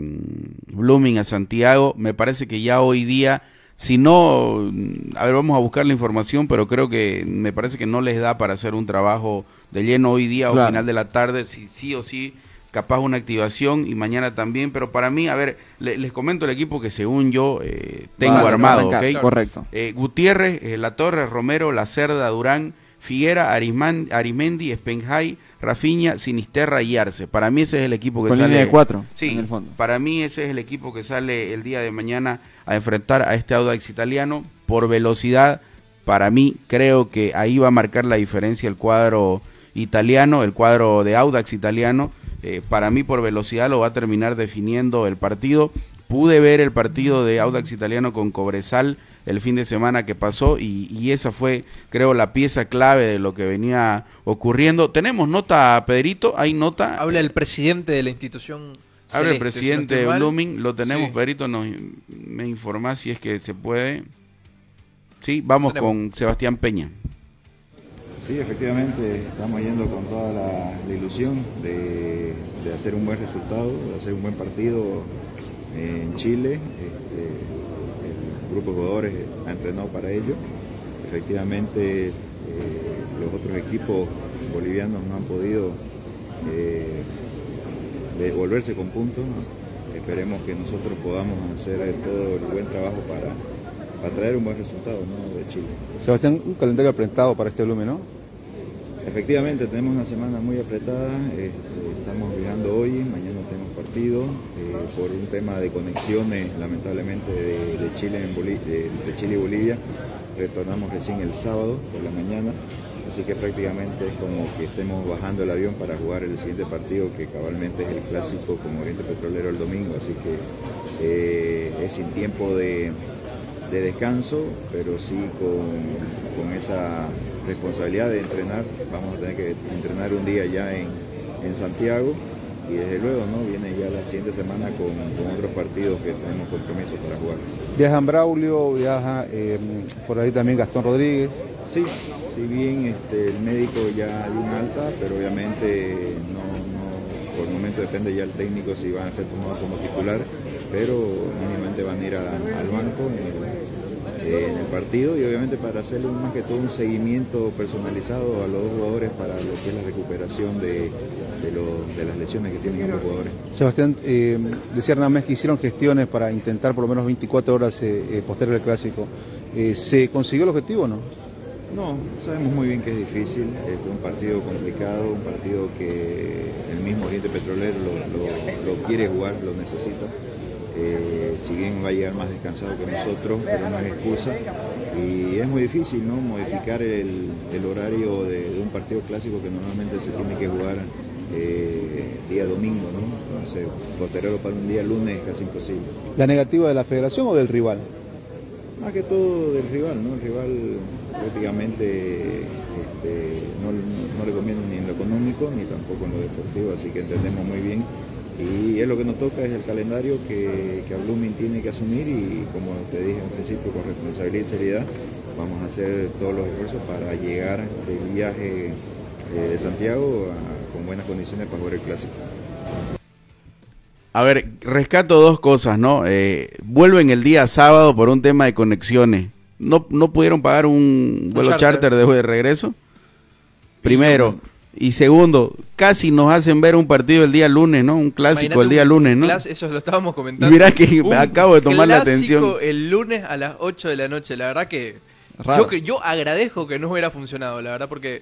Blooming a Santiago. Me parece que ya hoy día, si no, a ver, vamos a buscar la información, pero creo que me parece que no les da para hacer un trabajo de lleno hoy día o final de la tarde, si sí o sí, capaz una activación y mañana también. Pero para mí, a ver, le- les comento el equipo que según yo eh, tengo Vale, armado, ¿ok? Correcto. Eh, Gutiérrez, eh, La Torre, Romero, La Cerda, Durán, Figuera, Arisman, Arimendi, Spenjay, Rafinha, Sinisterra y Arce. Para mí ese es el equipo que Con sale. línea de cuatro, Sí, en el fondo. para mí ese es el equipo que sale el día de mañana a enfrentar a este Audax italiano por velocidad. Para mí creo que ahí va a marcar la diferencia el cuadro italiano, el cuadro de Audax italiano. Eh, para mí por velocidad lo va a terminar definiendo el partido. Pude ver el partido de Audax italiano con Cobresal el fin de semana que pasó y, y esa fue, creo, la pieza clave de lo que venía ocurriendo. Tenemos nota, Pedrito, hay nota. Habla el presidente de la institución. Habla el Celeste, si no presidente. Blooming, lo tenemos, Sí. Pedrito, nos, me informa si es que se puede. Sí, vamos con Sebastián Peña. Sí, efectivamente, estamos yendo con toda la, la ilusión de, de hacer un buen resultado, de hacer un buen partido en Chile. Este, grupo de jugadores ha entrenado para ello. Efectivamente, eh, los otros equipos bolivianos no han podido eh, devolverse con puntos. Esperemos que nosotros podamos hacer todo el buen trabajo para, para traer un buen resultado de Chile. Sebastián, un calendario apretado para este volumen, ¿no? Efectivamente, tenemos una semana muy apretada, este, estamos viajando hoy, mañana tenemos partido, eh, por un tema de conexiones lamentablemente de, Chile en Boli- de, de Chile y Bolivia, retornamos recién el sábado por la mañana, así que prácticamente es como que estemos bajando el avión para jugar el siguiente partido que cabalmente es el clásico con Oriente Petrolero el domingo, así que eh, es sin tiempo de, de descanso, pero sí con, con esa responsabilidad de entrenar. Vamos a tener que entrenar un día ya en, en Santiago y desde luego no viene ya la siguiente semana con, con otros partidos que tenemos compromiso para jugar. Viajan Braulio, viaja eh, por ahí también Gastón Rodríguez. Sí, si bien este, el médico ya dio una alta, pero obviamente no, no- por el momento depende ya el técnico si van a ser tomados como titular, pero mínimamente van a ir a- al banco el, eh, en el partido y obviamente para hacerle más que todo un seguimiento personalizado a los dos jugadores para lo que es la recuperación de, de, lo- de las lesiones que tienen ambos jugadores. Sebastián, eh, decía Hernán Mes que hicieron gestiones para intentar por lo menos 24 horas eh, eh, posterior al clásico. Eh, ¿Se consiguió el objetivo o no? No, sabemos muy bien que es difícil, este, un partido complicado, un partido que el mismo Oriente Petrolero lo, lo- lo quiere jugar, lo necesita. Eh, si bien va a llegar más descansado que nosotros, pero no es excusa. Y es muy difícil ¿no? modificar el, el horario de, de un partido clásico que normalmente se tiene que jugar eh, día domingo, ¿no? Entonces, posterior para un día lunes es casi imposible. ¿La negativa de la federación o del rival? Más que todo del rival, ¿no? El rival prácticamente este, no, no le conviene ni en lo económico ni tampoco en lo deportivo, así que entendemos muy bien. Y es lo que nos toca, es el calendario que, que a Blooming tiene que asumir y como te dije al principio, con responsabilidad y seriedad, vamos a hacer todos los esfuerzos para llegar del viaje eh, de Santiago a- con buenas condiciones para jugar el clásico. A ver, rescato dos cosas, ¿no? Eh, vuelven el día sábado por un tema de conexiones. ¿No, no pudieron pagar un vuelo charter, charter. de, de regreso? Primero. Y segundo, casi nos hacen ver un partido el día lunes, ¿no? Un clásico Imagínate el día un lunes, ¿no? eso lo estábamos comentando. Mirá que Un acabo de tomar la clásico atención. el lunes a las 8 de la noche. La verdad que Raro. yo, que yo agradezco que no hubiera funcionado, la verdad, porque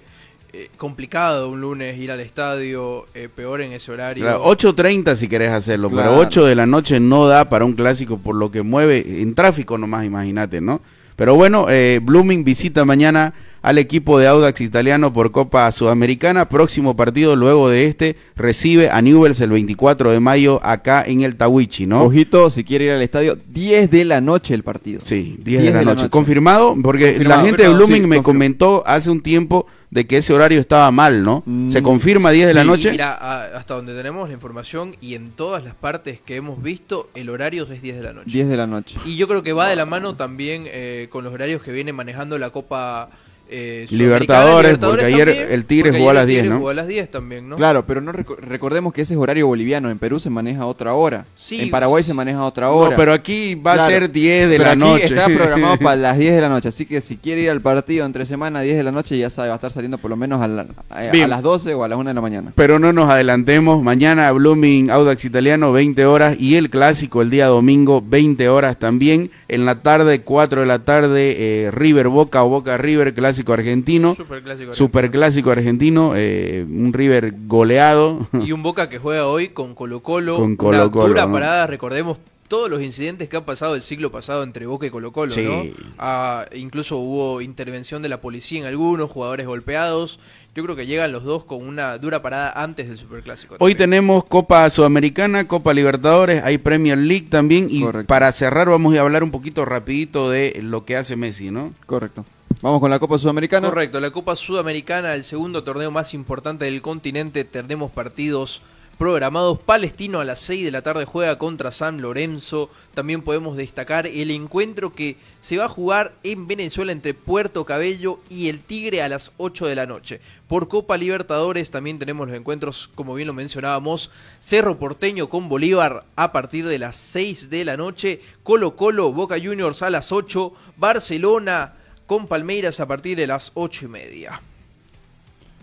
eh, complicado un lunes ir al estadio, eh, peor en ese horario. Claro, 8.30 si querés hacerlo, Claro. pero 8 de la noche no da para un clásico por lo que mueve en tráfico nomás, imagínate, ¿no? Pero bueno, eh, Blooming visita mañana al equipo de Audax italiano por Copa Sudamericana. Próximo partido luego de este recibe a Newells el 24 de mayo acá en el Tawichi, ¿no? Ojito, si quiere ir al estadio, 10 de la noche el partido. Sí, 10 de la, noche. ¿Confirmado? Porque Confirmado. la gente de Blooming sí, me confirmado. comentó hace un tiempo de que ese horario estaba mal, ¿no? ¿Se Mm, confirma 10 de la Sí, noche? Mira, a- hasta donde tenemos la información y en todas las partes que hemos visto, el horario es 10 de la noche. 10 de la noche. Y yo creo que va de la mano también eh, con los horarios que viene manejando la Copa eh, Libertadores, Sudamericana, porque ayer también, el Tigre jugó a las el 10, Tigre ¿no? jugó a las 10 también, ¿no? Claro, pero no reco- recordemos que ese es horario boliviano. En Perú se maneja a otra hora. Sí. En Paraguay se maneja a otra No, hora. pero aquí va a Claro. ser 10 de Pero la aquí noche. Está programado para las 10 de la noche. Así que si quiere ir al partido entre semana 10 de la noche, ya sabe, va a estar saliendo por lo menos a, la- a- a Bien. las 12 o a las 1 de la mañana. Pero no nos adelantemos. Mañana Blooming Audax Italiano, 20 horas. Y el clásico el día domingo, 20 horas también. En la tarde, 4 de la tarde, eh, River Boca o Boca River, clásico clásico argentino. Superclásico Superclásico argentino, eh, un River goleado. Y un Boca que juega hoy con Colo Colo. Con una Colo-Colo, dura ¿no? parada, recordemos todos los incidentes que han pasado el siglo pasado entre Boca y Colo Colo, Sí. ¿no? Ah, incluso hubo intervención de la policía en algunos, jugadores golpeados. Yo creo que llegan los dos con una dura parada antes del Superclásico. Hoy tenemos Copa Sudamericana, Copa Libertadores, hay Premier League también y para cerrar vamos a hablar un poquito rapidito de lo que hace Messi, ¿no? Correcto. Vamos con la Copa Sudamericana. Correcto, la Copa Sudamericana, el segundo torneo más importante del continente, tenemos partidos programados. Palestino a las 6 de la tarde juega contra San Lorenzo. También podemos destacar el encuentro que se va a jugar en Venezuela entre Puerto Cabello y el Tigre a las 8 de la noche. Por Copa Libertadores también tenemos los encuentros, como bien lo mencionábamos, Cerro Porteño con Bolívar a partir de las 6 de la noche. Colo Colo, Boca Juniors a las 8. Barcelona con Palmeiras a partir de las 8 y media.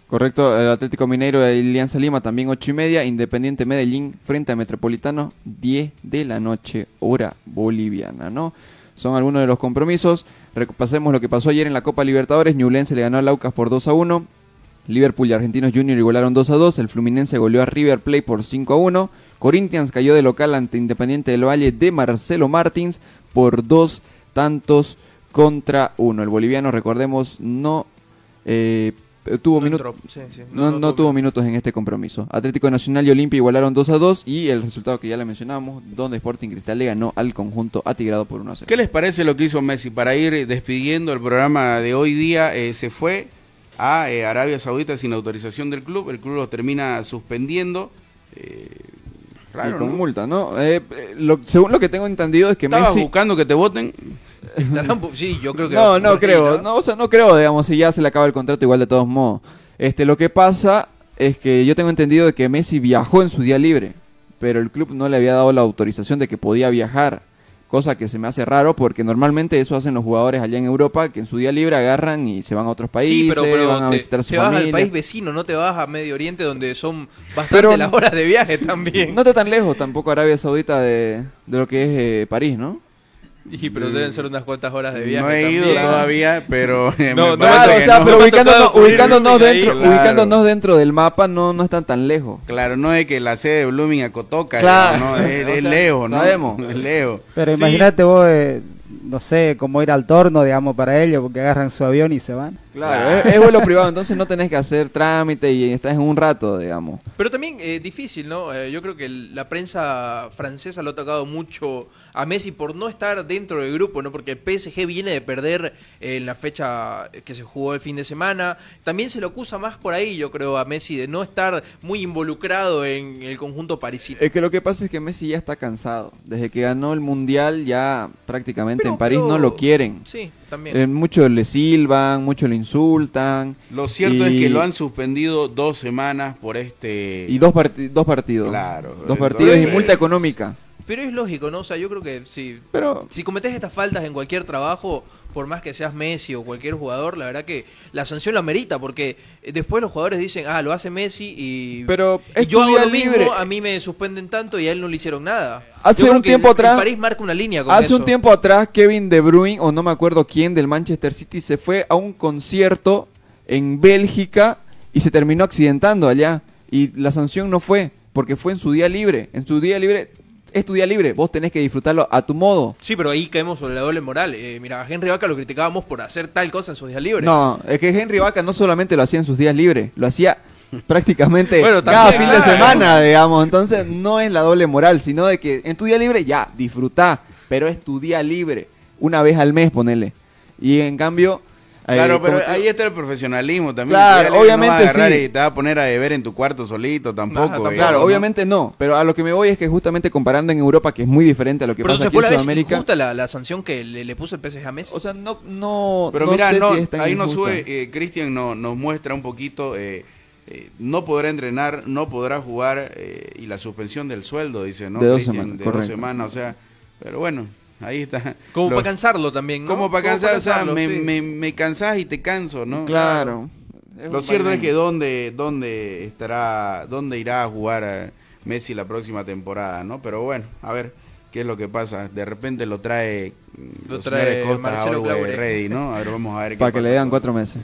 Correcto, el Atlético Mineiro de Alianza Lima también 8 y media, Independiente Medellín frente a Metropolitano 10 de la noche, hora boliviana, ¿no? Son algunos de los compromisos. Repasemos lo que pasó ayer en la Copa Libertadores. Ñublense le ganó al Aucas por 2 a 1. Liverpool y Argentinos Junior igualaron 2 a 2. El Fluminense goleó a River Plate por 5 a 1. Corinthians cayó de local ante Independiente del Valle de Marcelo Martins por dos tantos contra uno. El boliviano, recordemos, no eh, tuvo No minutos. entró, sí, sí, No, no- tuvo minutos en este compromiso. Atlético Nacional y Olimpia igualaron 2 a 2 y el resultado que ya le mencionábamos, donde Sporting Cristal le ganó al conjunto atigrado por 1 a 0. ¿Qué les parece lo que hizo Messi? Para ir despidiendo el programa de hoy día, eh, se fue a eh, Arabia Saudita sin autorización del club. El club lo termina suspendiendo. Eh, raro, y con ¿no? multa, ¿no? Eh, lo- según lo que tengo entendido es que ¿Estabas Messi... buscando que te voten? Sí, yo creo que. No, no creo, no, o sea, no creo, digamos, si ya se le acaba el contrato igual de todos modos. Este, lo que pasa es que yo tengo entendido de que Messi viajó en su día libre, pero el club no le había dado la autorización de que podía viajar, cosa que se me hace raro porque normalmente eso hacen los jugadores allá en Europa, que en su día libre agarran y se van a otros países, Sí, pero, pero van a te, visitar a su te vas al país vecino, no te vas a Medio Oriente donde son bastante Pero- las horas de viaje también. No está tan lejos tampoco Arabia Saudita de, de lo que es eh, París, ¿no? Y, pero deben ser unas cuantas horas de viaje. No he ido también. todavía, pero No, Claro, o sea, no. pero ubicándonos, ubicándonos ahí, dentro, claro. ubicándonos dentro del mapa no, no están tan lejos. Claro, no es que la sede de Blooming a Cotoca, Claro. ¿no? es, es sea, lejos, ¿no? sabemos. Es lejos. Pero Sí. imagínate vos, eh, no sé, cómo ir al torno, digamos, para ellos, porque agarran su avión y se van. Claro, es, es vuelo privado, entonces no tenés que hacer trámite y estás en un rato, digamos. Pero también eh, difícil, ¿no? Eh, yo creo que la prensa francesa lo ha tocado mucho a Messi por no estar dentro del grupo, ¿no? Porque el PSG viene de perder en la fecha que se jugó el fin de semana. También se lo acusa más por ahí, yo creo, a Messi de no estar muy involucrado en el conjunto parisino. Es que lo que pasa es que Messi ya está cansado. Desde que ganó el Mundial ya prácticamente Pero- en París pero- no lo quieren. Sí, también. Eh, muchos le silban, muchos le insultan. Lo cierto y- es que lo han suspendido dos semanas por este... Y dos, parti- dos partidos. Claro. Dos partidos y multa económica. Pero es lógico, ¿no? O sea, yo creo que si, Pero- si cometes estas faltas en cualquier trabajo, por más que seas Messi o cualquier jugador, la verdad que la sanción la merita, porque eh, después los jugadores dicen, ah, lo hace Messi y, Pero y yo hago lo mismo, libre. a mí me suspenden tanto y a él no le hicieron nada. Hace un tiempo el- atrás- París marca una línea con Hace eso. un tiempo atrás, Kevin De Bruyne, o no me acuerdo quién, del Manchester City, se fue a un concierto en Bélgica y se terminó accidentando allá. Y la sanción no fue, porque fue en su día libre. En su día libre, es tu día libre, vos tenés que disfrutarlo a tu modo. Sí, pero ahí caemos sobre la doble moral. Eh, mira, a Henry Vaca lo criticábamos por hacer tal cosa en sus días libres. No, es que Henry Vaca no solamente lo hacía en sus días libres, lo hacía prácticamente Bueno, cada fin de claro. semana, digamos. Entonces no es la doble moral, sino de que en tu día libre ya, disfrutá, pero es tu día libre, una vez al mes, ponele. Y en cambio... eh, Claro, pero ahí está el profesionalismo también. Claro, obviamente no sí. Y te vas a poner a beber en tu cuarto solito tampoco. Claro, ¿no? obviamente no, pero a lo que me voy es que justamente comparando en Europa, que es muy diferente a lo que pero pasa aquí en Sudamérica. injusta la, la sanción que le, le puso el PSG a Messi. O sea, no, no, Pero no mira, sé no, si es tan ahí nos sube, eh, Cristian no- nos muestra un poquito, eh, eh, no podrá entrenar, no podrá jugar eh, y la suspensión del sueldo, dice, ¿no? De dos Cristian? semanas, de dos correcto. semanas, o sea, pero bueno, ahí está. Como para cansarlo también, ¿no? Como para cansar, o sea, cansarlo, me, sí. me, me cansás y te canso, ¿no? Claro. Es Lo cierto es que dónde, dónde estará, dónde irá a jugar eh, Messi la próxima temporada, ¿no? Pero bueno, a ver, qué es lo que pasa. De repente lo trae, Lo los trae Costa Marcelo. Ready, ¿no? A ver, vamos a ver qué Para que le con- cuatro meses.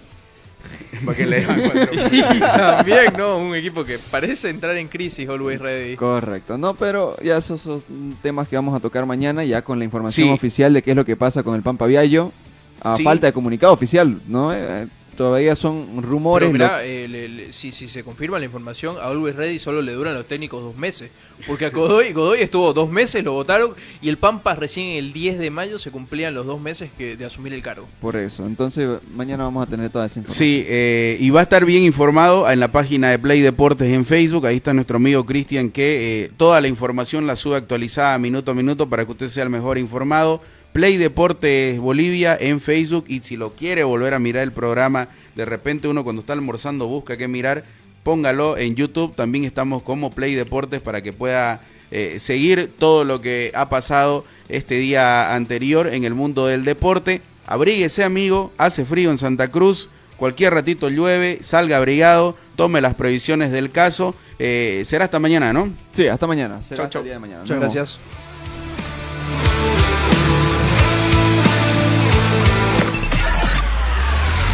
Para que le den cuatro Y también, ¿no? Un equipo que parece entrar en crisis, Always Ready. Correcto. No, pero ya esos son temas que vamos a tocar mañana, ya con la información Sí. oficial de qué es lo que pasa con el Pampa Viallo. A Sí. falta de comunicado oficial, ¿no? Eh, todavía son rumores. Pero mirá, lo- eh, le- le- si, si se confirma la información, a Always Ready solo le duran los técnicos dos meses. Porque a Godoy, Godoy estuvo dos meses, lo votaron, y el Pampa recién el 10 de mayo se cumplían los dos meses que, de asumir el cargo. Por eso. Entonces, mañana vamos a tener toda esa información. Sí, eh, y va a estar bien informado en la página de Play Deportes en Facebook. Ahí está nuestro amigo Cristian que eh, toda la información la sube actualizada minuto a minuto para que usted sea el mejor informado. Play Deportes Bolivia en Facebook y si lo quiere volver a mirar el programa, de repente uno cuando está almorzando busca qué mirar, póngalo en YouTube. También estamos como Play Deportes para que pueda eh, seguir todo lo que ha pasado este día anterior en el mundo del deporte. Abríguese, amigo, hace frío en Santa Cruz, cualquier ratito llueve, salga abrigado, tome las previsiones del caso. Eh, será hasta mañana, ¿no? Sí, hasta mañana. Será Chau, hasta chau. el día de mañana. Muchas gracias.